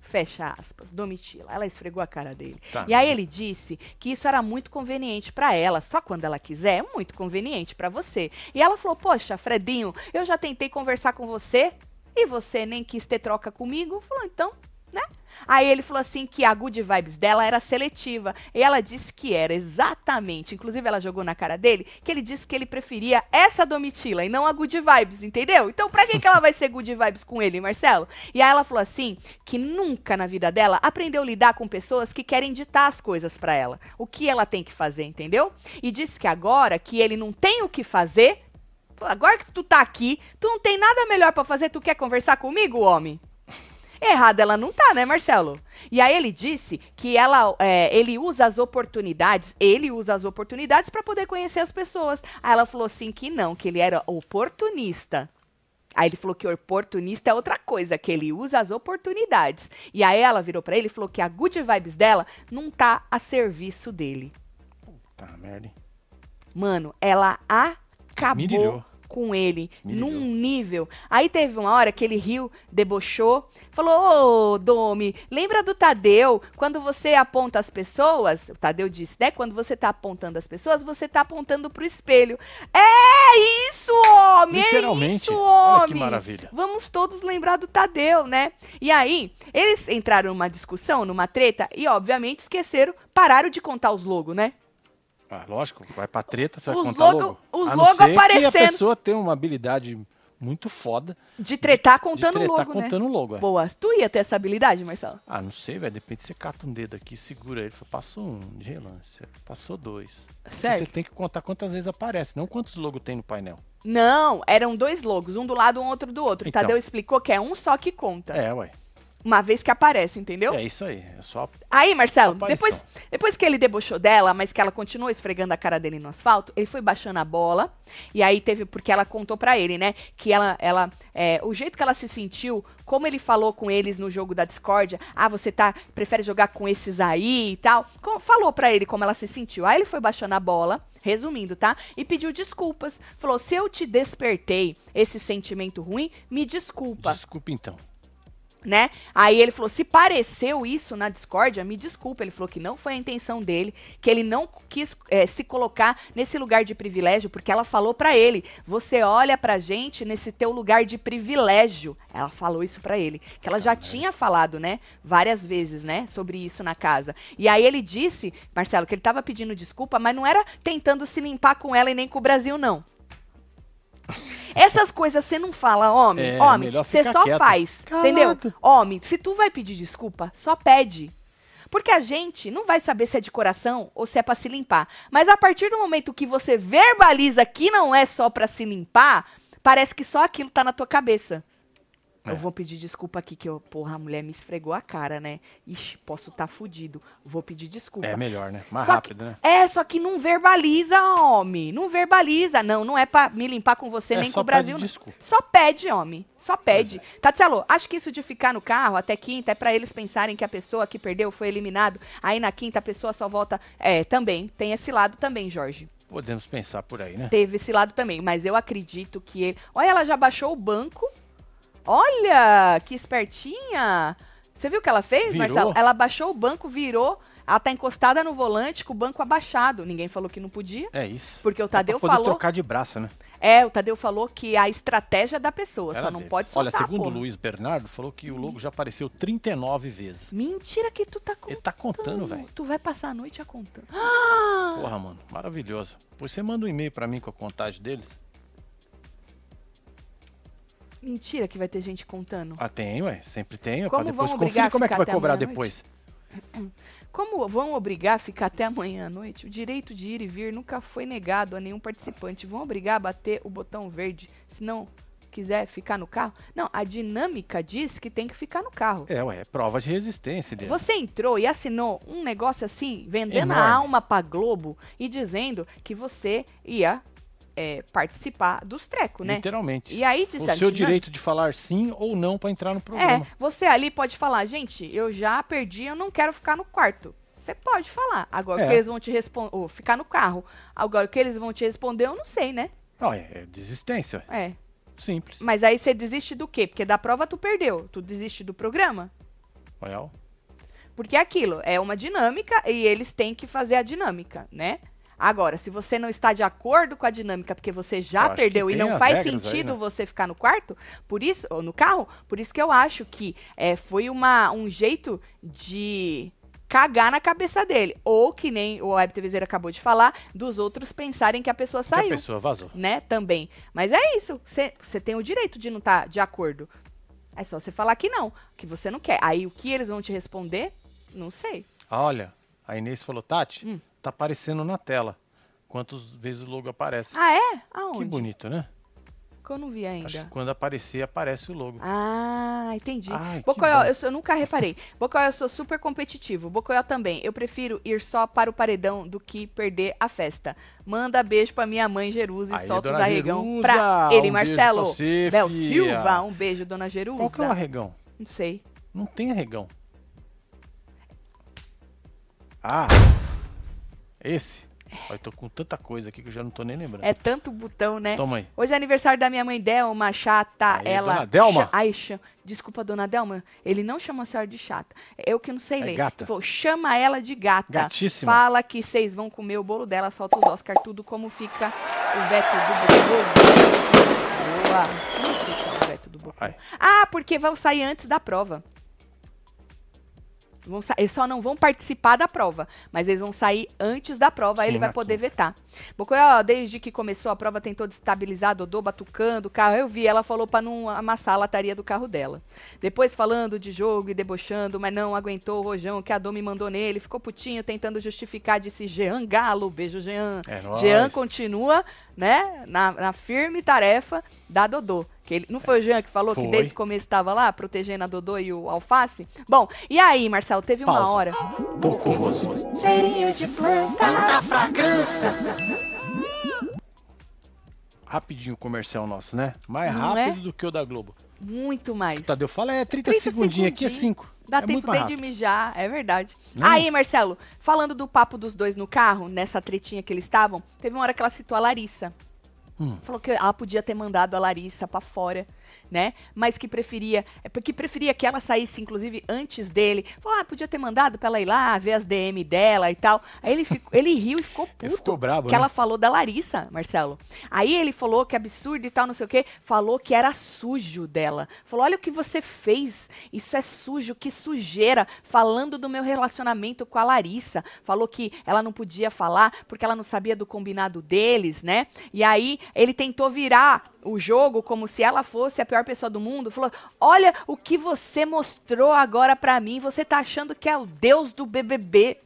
Speaker 1: Fecha aspas, Domitila. Ela esfregou a cara dele.
Speaker 2: Tá.
Speaker 1: E aí ele disse que isso era muito conveniente pra ela, só quando ela quiser, é muito conveniente pra você. E ela falou: "Poxa, Fredinho, eu já tentei conversar com você e você nem quis ter troca comigo". Falou: "Então, né?" Aí ele falou assim que a good vibes dela era seletiva. E ela disse que era exatamente, inclusive ela jogou na cara dele, que ele disse que ele preferia essa Domitila e não a good vibes, entendeu? Então pra que, que ela vai ser good vibes com ele, Marcelo? E aí ela falou assim que nunca na vida dela aprendeu a lidar com pessoas que querem ditar as coisas pra ela. O que ela tem que fazer, entendeu? E disse que agora que ele não tem o que fazer, agora que tu tá aqui, tu não tem nada melhor pra fazer, tu quer conversar comigo, homem? Errada ela não tá, né, Marcelo? E aí ele disse que ela, é, ele usa as oportunidades, ele usa as oportunidades para poder conhecer as pessoas. Aí ela falou assim que não, que ele era oportunista. Aí ele falou que oportunista é outra coisa, que ele usa as oportunidades. E aí ela virou para ele e falou que a good vibes dela não tá a serviço dele.
Speaker 2: Tá, merda.
Speaker 1: Mano, ela acabou
Speaker 2: Esmirilhou.
Speaker 1: Com ele
Speaker 2: Esmirilhou.
Speaker 1: num nível. Aí teve uma hora que ele riu, debochou, falou: Ô, Domi, lembra do Tadeu? Quando você aponta as pessoas, o Tadeu disse, né? Quando você tá apontando as pessoas, você tá apontando pro espelho. É isso, homem!
Speaker 2: Literalmente.
Speaker 1: É isso,
Speaker 2: Olha
Speaker 1: homem!
Speaker 2: que maravilha.
Speaker 1: Vamos todos lembrar do Tadeu, né? E aí, eles entraram numa discussão, numa treta, e obviamente esqueceram, pararam de contar os logos, né?
Speaker 2: Ah, lógico, vai pra treta, você vai
Speaker 1: Os
Speaker 2: contar
Speaker 1: logo-
Speaker 2: logo.
Speaker 1: os
Speaker 2: A não
Speaker 1: logo
Speaker 2: ser que a
Speaker 1: aparecendo.
Speaker 2: pessoa tem uma habilidade muito foda
Speaker 1: De tretar
Speaker 2: de
Speaker 1: contando o
Speaker 2: tretar
Speaker 1: logo, né?
Speaker 2: contando o logo. é.
Speaker 1: Boa. Tu ia ter essa habilidade, Marcelo?
Speaker 2: Ah, não sei, velho. Depende, você cata um dedo aqui, segura ele. Fala, Passou um de relance, passou dois.
Speaker 1: Certo.
Speaker 2: Você tem que contar quantas vezes aparece, não quantos logos tem no painel.
Speaker 1: Não, eram dois logos, um do lado, um outro do outro.
Speaker 2: Então.
Speaker 1: Tadeu explicou que é um só que conta.
Speaker 2: É, ué.
Speaker 1: Uma vez que aparece, entendeu?
Speaker 2: É isso aí. É só.
Speaker 1: Aí, Marcelo, depois, depois que ele debochou dela, mas que ela continuou esfregando a cara dele no asfalto, ele foi baixando a bola. E aí teve, porque ela contou pra ele, né? Que ela, ela é, o jeito que ela se sentiu, como ele falou com eles no jogo da discórdia, ah, você tá, prefere jogar com esses aí e tal. Com- falou pra ele como ela se sentiu. Aí ele foi baixando a bola, resumindo, tá? E pediu desculpas. Falou: se eu te despertei esse sentimento ruim, me desculpa
Speaker 2: Desculpa então.
Speaker 1: Né? Aí ele falou: se pareceu isso na discórdia, me desculpa. Ele falou que não foi a intenção dele, que ele não quis eh, se colocar nesse lugar de privilégio, porque ela falou pra ele: você olha pra gente nesse teu lugar de privilégio. Ela falou isso pra ele, que ela já tinha falado, né, várias vezes, né, sobre isso na casa. E aí ele disse, Marcelo, que ele tava pedindo desculpa, mas não era tentando se limpar com ela e nem com o Brasil, não. Essas coisas você não fala, homem.
Speaker 2: É,
Speaker 1: homem, você só
Speaker 2: quieto.
Speaker 1: faz.
Speaker 2: Calado.
Speaker 1: Entendeu? Homem, se tu vai pedir desculpa, só pede. Porque a gente não vai saber se é de coração ou se é pra se limpar. Mas a partir do momento que você verbaliza que não é só pra se limpar, parece que só aquilo tá na tua cabeça.
Speaker 2: É.
Speaker 1: Eu vou pedir desculpa aqui que eu, porra, a mulher me esfregou a cara, né? Ixi, posso estar tá fudido. Vou pedir desculpa.
Speaker 2: É melhor, né? Mais
Speaker 1: Só
Speaker 2: rápido,
Speaker 1: que-
Speaker 2: né?
Speaker 1: É, só que não verbaliza, homem. Não verbaliza. Não, não é pra me limpar com você
Speaker 2: É,
Speaker 1: nem com o Brasil.
Speaker 2: desculpa.
Speaker 1: Só pede, homem. Só pede.
Speaker 2: Pois
Speaker 1: Tatselo, acho que isso de ficar no carro até quinta é pra eles pensarem que a pessoa que perdeu foi eliminado. Aí na quinta a pessoa só volta. É, também. Tem esse lado também, Jorge.
Speaker 2: Podemos pensar por aí, né?
Speaker 1: Teve esse lado também. Mas eu acredito que ele. Olha, ela já baixou o banco. Olha, que espertinha. Você viu o que ela fez,
Speaker 2: Virou.
Speaker 1: Marcelo? Ela baixou o banco, virou. Ela tá encostada no volante com o banco abaixado. Ninguém falou que não podia.
Speaker 2: É isso.
Speaker 1: Porque o
Speaker 2: Pra
Speaker 1: Tadeu
Speaker 2: poder
Speaker 1: falou.
Speaker 2: trocar de braço, né?
Speaker 1: É, o Tadeu falou que a estratégia da pessoa,
Speaker 2: Era
Speaker 1: só não
Speaker 2: deles.
Speaker 1: pode
Speaker 2: Olha,
Speaker 1: soltar.
Speaker 2: segundo o. Luiz Bernardo, falou que o logo já apareceu 39 vezes.
Speaker 1: Mentira que tu tá contando.
Speaker 2: Ele tá contando, velho.
Speaker 1: Tu vai passar a noite a contando.
Speaker 2: Porra, mano, maravilhoso. Pois você manda um e-mail pra mim com a contagem deles?
Speaker 1: Mentira que vai ter gente contando.
Speaker 2: Ah, tem, ué. Sempre tem.
Speaker 1: Como
Speaker 2: depois
Speaker 1: vão obrigar
Speaker 2: conferir
Speaker 1: a
Speaker 2: como é que vai cobrar depois. *clears throat*
Speaker 1: Como vão obrigar a ficar até amanhã à noite? O direito de ir e vir nunca foi negado a nenhum participante. Vão obrigar a bater o botão verde se não quiser ficar no carro? Não, a dinâmica diz que tem que ficar no carro.
Speaker 2: É, ué, é prova de resistência dele.
Speaker 1: Você entrou e assinou um negócio assim, vendendo a
Speaker 2: Enorme.
Speaker 1: alma pra Globo e dizendo que você ia é, participar dos trecos, né?
Speaker 2: Literalmente.
Speaker 1: E aí, disse
Speaker 2: o seu direito de falar sim ou não pra entrar no
Speaker 1: É,
Speaker 2: programa.
Speaker 1: você ali pode falar, gente, eu já perdi, eu não quero ficar no quarto. Você pode falar. Agora
Speaker 2: É.
Speaker 1: que eles vão te responder, ou ficar no carro. Agora que eles vão te responder, eu não sei, né?
Speaker 2: Ó, é, é desistência.
Speaker 1: É.
Speaker 2: Simples.
Speaker 1: Mas aí você desiste do quê? Porque da prova tu perdeu. Tu desiste do programa?
Speaker 2: Ó.
Speaker 1: Porque é aquilo, é uma dinâmica e eles têm que fazer a dinâmica, né? Agora, se você não está de acordo com a dinâmica porque você já
Speaker 2: que
Speaker 1: perdeu e não faz
Speaker 2: regras aí,
Speaker 1: sentido
Speaker 2: né?
Speaker 1: você ficar no quarto, por isso, ou no carro, por isso que eu acho que é, foi uma, um jeito de cagar na cabeça dele. Ou que nem o Web TVzeiro acabou de falar, dos outros pensarem que a pessoa
Speaker 2: Que
Speaker 1: saiu
Speaker 2: a pessoa vazou.
Speaker 1: né, também. Mas é isso, você tem o direito de não estar de acordo. É só você falar que não, que você não quer. Aí o que eles vão te responder, não sei.
Speaker 2: Olha, a Inês falou, Tati,
Speaker 1: Hum.
Speaker 2: Tá aparecendo na tela. Quantas vezes o logo aparece.
Speaker 1: Ah, é? Aonde?
Speaker 2: que bonito, né?
Speaker 1: Que eu não vi ainda.
Speaker 2: Acho que quando aparecer, aparece o logo.
Speaker 1: Ah, entendi.
Speaker 2: Ai, bom.
Speaker 1: eu, sou- eu nunca reparei. Bocoió, eu sou super competitivo. Bocoió também. Eu prefiro ir só para o paredão do que perder a festa. Manda beijo pra minha mãe Jerusa e solta os arregão
Speaker 2: Jerusa,
Speaker 1: pra ele,
Speaker 2: um
Speaker 1: Marcelo.
Speaker 2: beijo pra você,
Speaker 1: Bel. Silva, um beijo, dona Jerusa.
Speaker 2: Qual que é o arregão?
Speaker 1: Não sei.
Speaker 2: Não tem arregão. Ah! Esse? Eu tô com tanta coisa aqui que eu já não tô nem lembrando.
Speaker 1: É tanto botão, né?
Speaker 2: Toma aí.
Speaker 1: Hoje é aniversário da minha mãe Delma, chata.
Speaker 2: Aí,
Speaker 1: ela.
Speaker 2: dona Delma?
Speaker 1: cha- Ai, Desculpa, dona Delma. Ele não chamou a senhora de chata. Eu que não sei
Speaker 2: É
Speaker 1: ler.
Speaker 2: gata.
Speaker 1: Falou, chama ela de gata.
Speaker 2: Gatíssima.
Speaker 1: Fala que vocês vão comer o bolo dela, solta os Oscar, tudo como fica o veto do. Boa. Como fica o veto do. Ah, porque vão sair antes da prova. Vão eles só não vão participar da prova, mas eles vão sair antes da prova, aí
Speaker 2: Sim,
Speaker 1: ele vai poder vetar. Bocoió, desde que começou a prova, tentou destabilizar a Dodô, batucando o carro. Eu vi, ela falou pra não amassar a lataria do carro dela. Depois falando de jogo e debochando, mas não aguentou o rojão que a Dô me mandou nele. Ficou putinho, tentando justificar, disse Jean Galo. Beijo, Jean.
Speaker 2: É nóis.
Speaker 1: Jean continua, né, na, na firme tarefa da Dodô. Que ele, não foi o Jean que falou que
Speaker 2: Foi.
Speaker 1: desde o começo estava lá, protegendo a Dodô e o Alface? Bom, e aí, Marcelo, teve uma
Speaker 2: Pausa.
Speaker 1: hora...
Speaker 2: Bocorroso.
Speaker 3: Cheirinho de planta. Tanta fragrância.
Speaker 2: Rapidinho o comercial nosso, né? Mais
Speaker 1: Não
Speaker 2: rápido
Speaker 1: é?
Speaker 2: do que o da Globo.
Speaker 1: Muito mais.
Speaker 2: Tadeu fala, é 30,
Speaker 1: 30
Speaker 2: segundinhos, aqui é
Speaker 1: segundinhos.
Speaker 2: 5.
Speaker 1: Dá
Speaker 2: é
Speaker 1: tempo bem de mijar, é verdade.
Speaker 2: Não?
Speaker 1: Aí, Marcelo, falando do papo dos dois no carro, nessa tretinha que eles estavam, teve uma hora que ela citou a Larissa.
Speaker 2: Hum.
Speaker 1: Falou que ela podia ter mandado a Larissa pra fora, né? Mas que preferia, é porque preferia que ela saísse, inclusive, antes dele. Falou, ah, podia ter mandado pra ela ir lá, ver as DM dela e tal. Aí ele, ficou, ele riu e ficou puto.
Speaker 2: Ele ficou brabo,
Speaker 1: que
Speaker 2: né?
Speaker 1: ela falou da Larissa, Marcelo. Aí ele falou que absurdo e tal, não sei o quê. Falou que era sujo dela. Falou: olha o que você fez. Isso é sujo, que sujeira. Falando do meu relacionamento com a Larissa. Falou que ela não podia falar porque ela não sabia do combinado deles, né? E aí ele tentou virar o jogo como se ela fosse a pior pessoa do mundo. Falou: olha o que você mostrou agora pra mim. Você tá achando que é o deus do BBB.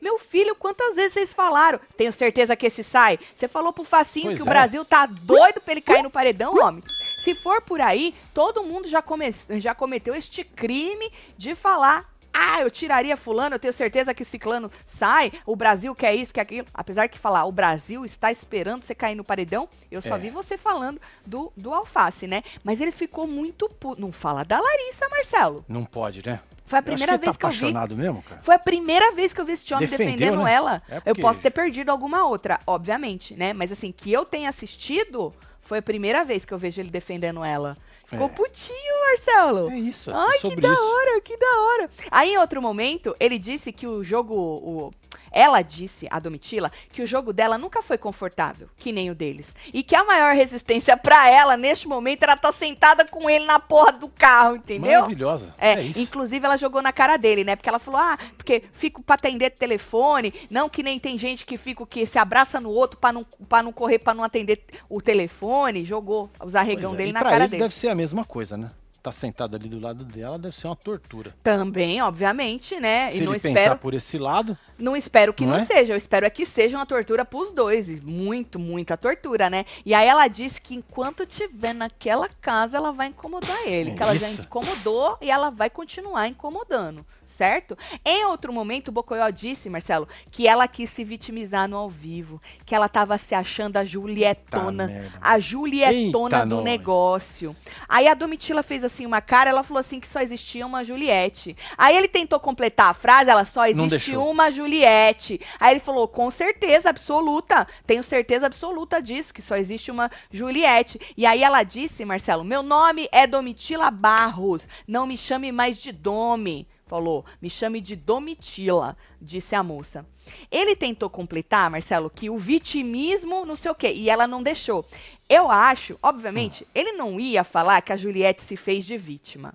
Speaker 1: Meu filho, quantas vezes vocês falaram? Tenho certeza que esse sai. Você falou pro Facinho
Speaker 2: Pois
Speaker 1: que o
Speaker 2: é.
Speaker 1: Brasil tá doido pra ele cair no paredão, homem. Se for por aí, todo mundo já, come já cometeu este crime de falar. Ah, eu tiraria fulano, eu tenho certeza que ciclano sai, o Brasil quer isso, quer aquilo. Apesar que falar, o Brasil está esperando você cair no paredão, eu só
Speaker 2: É.
Speaker 1: vi você falando do, do alface, né? Mas ele ficou muito puto. Não fala da Larissa, Marcelo.
Speaker 2: Não pode, né?
Speaker 1: Foi a
Speaker 2: Eu
Speaker 1: primeira
Speaker 2: que ele
Speaker 1: vez
Speaker 2: tá
Speaker 1: que eu vi.
Speaker 2: apaixonado mesmo, cara.
Speaker 1: Foi a primeira vez que eu vi esse homem
Speaker 2: Defendeu,
Speaker 1: defendendo
Speaker 2: né?
Speaker 1: ela.
Speaker 2: É
Speaker 1: Eu
Speaker 2: porque-
Speaker 1: posso ter perdido alguma outra, obviamente, né? Mas assim, que eu tenha assistido, foi a primeira vez que eu vejo ele defendendo ela. Ficou
Speaker 2: É.
Speaker 1: putinho, Marcelo.
Speaker 2: É isso, é
Speaker 1: Ai, que
Speaker 2: sobre
Speaker 1: da
Speaker 2: isso.
Speaker 1: hora, que da hora. Aí, em outro momento, ele disse que o jogo. O... Ela disse, a Domitila, que o jogo dela nunca foi confortável, que nem o deles. E que a maior resistência pra ela, neste momento, era estar sentada com ele na porra do carro, entendeu?
Speaker 2: Maravilhosa.
Speaker 1: É,
Speaker 2: É, isso.
Speaker 1: inclusive ela jogou na cara dele, né? Porque ela falou, ah, porque fico pra atender telefone, não que nem tem gente que fica que se abraça no outro pra não, pra não correr, pra não atender o telefone, jogou os arregão
Speaker 2: é,
Speaker 1: dele
Speaker 2: e
Speaker 1: na cara
Speaker 2: ele
Speaker 1: dele.
Speaker 2: deve ser a mesma coisa, né? Tá sentado ali do lado dela, deve ser uma tortura.
Speaker 1: Também, obviamente, né?
Speaker 2: Se
Speaker 1: e não
Speaker 2: ele pensar
Speaker 1: espero,
Speaker 2: por esse lado,
Speaker 1: não espero que não,
Speaker 2: Não é?
Speaker 1: seja, eu espero é que seja uma tortura pros dois, muito, muita tortura, né? E aí ela disse que enquanto tiver naquela casa, ela vai incomodar ele, que ela já incomodou e ela vai continuar incomodando, certo? Em outro momento, o Bocoió disse, Marcelo, que ela quis se vitimizar no ao vivo, que ela tava se achando a Julietona,
Speaker 2: merda.
Speaker 1: a Julietona
Speaker 2: Eita,
Speaker 1: do
Speaker 2: nós.
Speaker 1: negócio. Aí a Domitila fez assim uma cara, ela falou assim que só existia uma Juliette. Aí ele tentou completar a frase, ela só existe uma Juliette. Aí ele falou, com certeza absoluta, tenho certeza absoluta disso, que só existe uma Juliette. E aí ela disse, Marcelo, meu nome é Domitila Barros, não me chame mais de Domi. Falou, me chame de Domitila, disse a moça. Ele tentou completar, Marcelo, que o vitimismo, não sei o quê, e ela não deixou. Eu acho, obviamente, ele não ia falar que a Juliette se fez de vítima.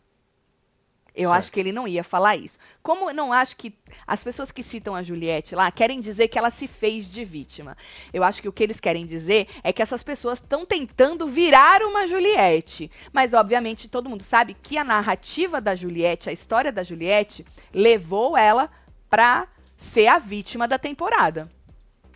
Speaker 1: Eu
Speaker 2: Certo.
Speaker 1: acho que ele não ia falar isso. Como eu não acho que as pessoas que citam a Juliette lá querem dizer que ela se fez de vítima. Eu acho que o que eles querem dizer é que essas pessoas estão tentando virar uma Juliette. Mas, obviamente, todo mundo sabe que a narrativa da Juliette, a história da Juliette, levou ela pra ser a vítima da temporada.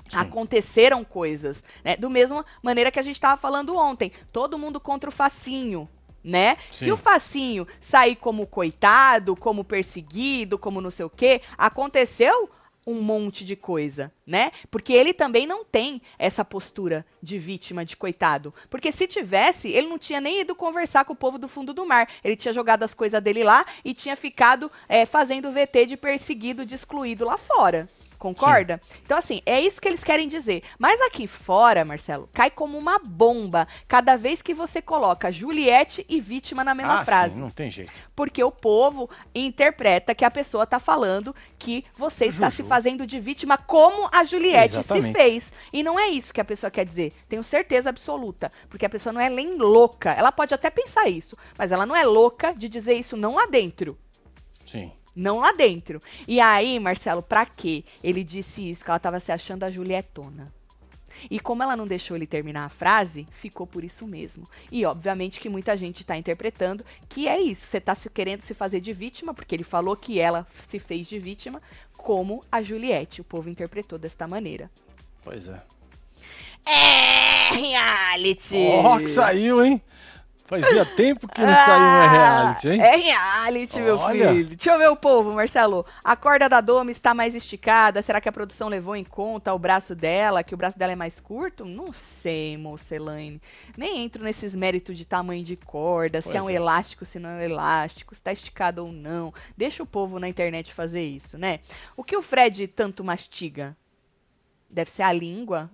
Speaker 2: Sim.
Speaker 1: Aconteceram coisas, né? Do mesma maneira que a gente estava falando ontem. Todo mundo contra o facinho, né? Se
Speaker 2: Sim.
Speaker 1: o facinho sair como coitado, como perseguido, como não sei o quê, aconteceu um monte de coisa, né? Porque ele também não tem essa postura de vítima, de coitado. Porque se tivesse, ele não tinha nem ido conversar com o povo do fundo do mar. Ele tinha jogado as coisas dele lá e tinha ficado é, fazendo VT de perseguido, de excluído lá fora. Concorda? Então, assim, é isso que eles querem dizer. Mas aqui fora, Marcelo, cai como uma bomba cada vez que você coloca Juliette e vítima na mesma
Speaker 2: ah,
Speaker 1: frase.
Speaker 2: sim, não tem jeito.
Speaker 1: Porque o povo interpreta que a pessoa tá falando que você está
Speaker 2: Juju.
Speaker 1: se fazendo de vítima como a Juliette se
Speaker 2: Exatamente.
Speaker 1: fez. E não é isso que a pessoa quer dizer. Tenho certeza absoluta. Porque a pessoa não é nem louca. Ela pode até pensar isso, mas ela não é louca de dizer isso não lá dentro.
Speaker 2: Sim.
Speaker 1: Não lá dentro. E aí, Marcelo, pra quê? Ele disse isso, que ela tava se achando a Julietona. E como ela não deixou ele terminar a frase, ficou por isso mesmo. E obviamente que muita gente tá interpretando que é isso. Você tá se querendo se fazer de vítima, porque ele falou que ela se fez de vítima, como a Juliette. O povo interpretou desta maneira.
Speaker 2: Pois é.
Speaker 1: É reality!
Speaker 2: Ó, que saiu, hein? Fazia *laughs* tempo que não saiu um reality, hein?
Speaker 1: É reality, meu
Speaker 2: Olha.
Speaker 1: filho. Deixa eu ver o povo, Marcelo. A corda da Doma está mais esticada. Será que a produção levou em conta o braço dela, que o braço dela é mais curto? Não sei, moça Elaine. Nem entro nesses méritos de tamanho de corda, se
Speaker 2: Pois
Speaker 1: é um
Speaker 2: é.
Speaker 1: elástico, se não é um elástico, se tá esticado ou não. Deixa o povo na internet fazer isso, né? O que o Fred tanto mastiga? Deve ser a língua?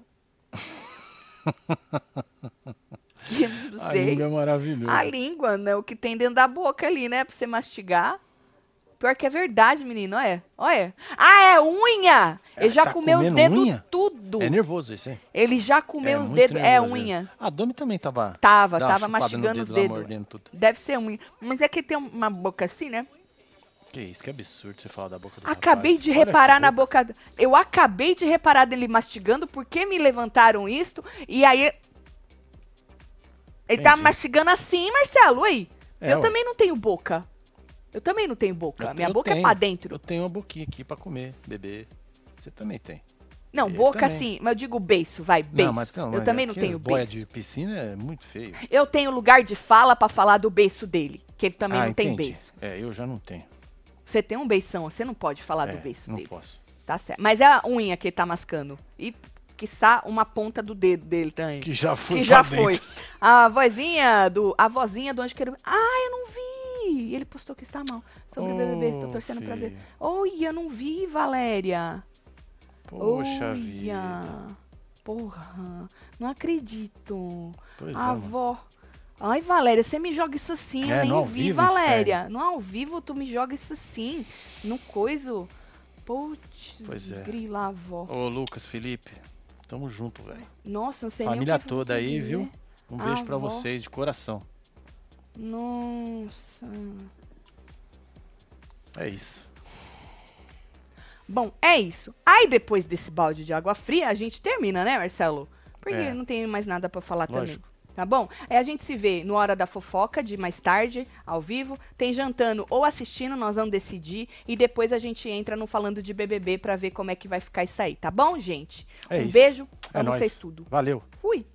Speaker 1: *laughs* Que não
Speaker 2: A
Speaker 1: sei.
Speaker 2: língua é maravilhosa.
Speaker 1: A língua, né? O que tem dentro da boca ali, né? Pra você mastigar. Pior que é verdade, menino, olha. Olha. Ah, é unha!
Speaker 2: É,
Speaker 1: Ele já
Speaker 2: tá
Speaker 1: comeu os dedos
Speaker 2: unha?
Speaker 1: tudo.
Speaker 2: É nervoso esse, hein?
Speaker 1: Ele já comeu os
Speaker 2: muito
Speaker 1: dedos. É unha.
Speaker 2: A Domi também tava.
Speaker 1: Tava, tava mastigando os
Speaker 2: dedo lá,
Speaker 1: dedos.
Speaker 2: mordendo tudo.
Speaker 1: Deve ser unha. Mas é que tem uma boca assim, né?
Speaker 2: Que isso, que absurdo você falar da boca do
Speaker 1: Acabei
Speaker 2: rapaz.
Speaker 1: de
Speaker 2: Olha
Speaker 1: reparar na
Speaker 2: boca.
Speaker 1: boca. Eu acabei de reparar dele mastigando, porque me levantaram isto. E aí. Ele tá
Speaker 2: Entendi.
Speaker 1: mastigando assim, Marcelo. Oi.
Speaker 2: É,
Speaker 1: eu
Speaker 2: ué.
Speaker 1: também não tenho boca. Eu também não tenho boca.
Speaker 2: Eu-
Speaker 1: Minha boca é
Speaker 2: tenho.
Speaker 1: pra dentro.
Speaker 2: Eu tenho uma boquinha aqui pra comer, beber. Você também tem.
Speaker 1: Não,
Speaker 2: Eu
Speaker 1: boca
Speaker 2: também.
Speaker 1: sim, mas eu digo beiço, vai, beiço.
Speaker 2: Não, mas, não,
Speaker 1: eu também não tenho
Speaker 2: boia
Speaker 1: beiço.
Speaker 2: de piscina é muito feio.
Speaker 1: Eu tenho lugar de fala pra falar do beiço dele, que ele também
Speaker 2: ah,
Speaker 1: não tem
Speaker 2: entendi.
Speaker 1: beiço.
Speaker 2: É, eu já não tenho.
Speaker 1: Você tem um beição, você não pode falar
Speaker 2: É,
Speaker 1: do beiço
Speaker 2: não
Speaker 1: dele.
Speaker 2: posso.
Speaker 1: Tá certo. Mas é a unha que ele tá mascando. E, quiçá, uma ponta do dedo dele também.
Speaker 2: Que já foi
Speaker 1: que já
Speaker 2: dentro.
Speaker 1: foi. A vozinha do. A vozinha do Anjo Queiro. Ah, eu não vi! Ele postou que está mal. Sobre o BBB, tô torcendo pra ver. Olha, eu não vi, Valéria.
Speaker 2: Poxa
Speaker 1: Olha.
Speaker 2: vida.
Speaker 1: Porra, não acredito.
Speaker 2: Pois
Speaker 1: a
Speaker 2: é, mano.
Speaker 1: avó. Ai, Valéria, você me joga isso assim, eu
Speaker 2: É,
Speaker 1: nem vi,
Speaker 2: vivo,
Speaker 1: Valéria. No ao vivo, tu me joga isso assim. No coiso. Putz,
Speaker 2: Pois é.
Speaker 1: grila, avó.
Speaker 2: Ô, Lucas, Felipe, tamo junto, velho.
Speaker 1: Nossa, não sei
Speaker 2: Família
Speaker 1: nem
Speaker 2: toda aí,
Speaker 1: dizer.
Speaker 2: viu? Um beijo pra
Speaker 1: Avó.
Speaker 2: vocês, de coração.
Speaker 1: Nossa.
Speaker 2: É isso.
Speaker 1: Bom, é isso. Aí depois desse balde de água fria, a gente termina, né, Marcelo? Porque
Speaker 2: É.
Speaker 1: não tem mais nada pra falar
Speaker 2: Lógico.
Speaker 1: também tá bom? Aí a gente se vê no Hora da Fofoca, de mais tarde, ao vivo. Tem jantando ou assistindo, nós vamos decidir. E depois a gente entra no Falando de BBB para ver como é que vai ficar isso aí, tá bom, gente?
Speaker 2: É
Speaker 1: um
Speaker 2: isso.
Speaker 1: beijo,
Speaker 2: é
Speaker 1: amo
Speaker 2: nóis.
Speaker 1: vocês tudo.
Speaker 2: Valeu.
Speaker 1: Fui.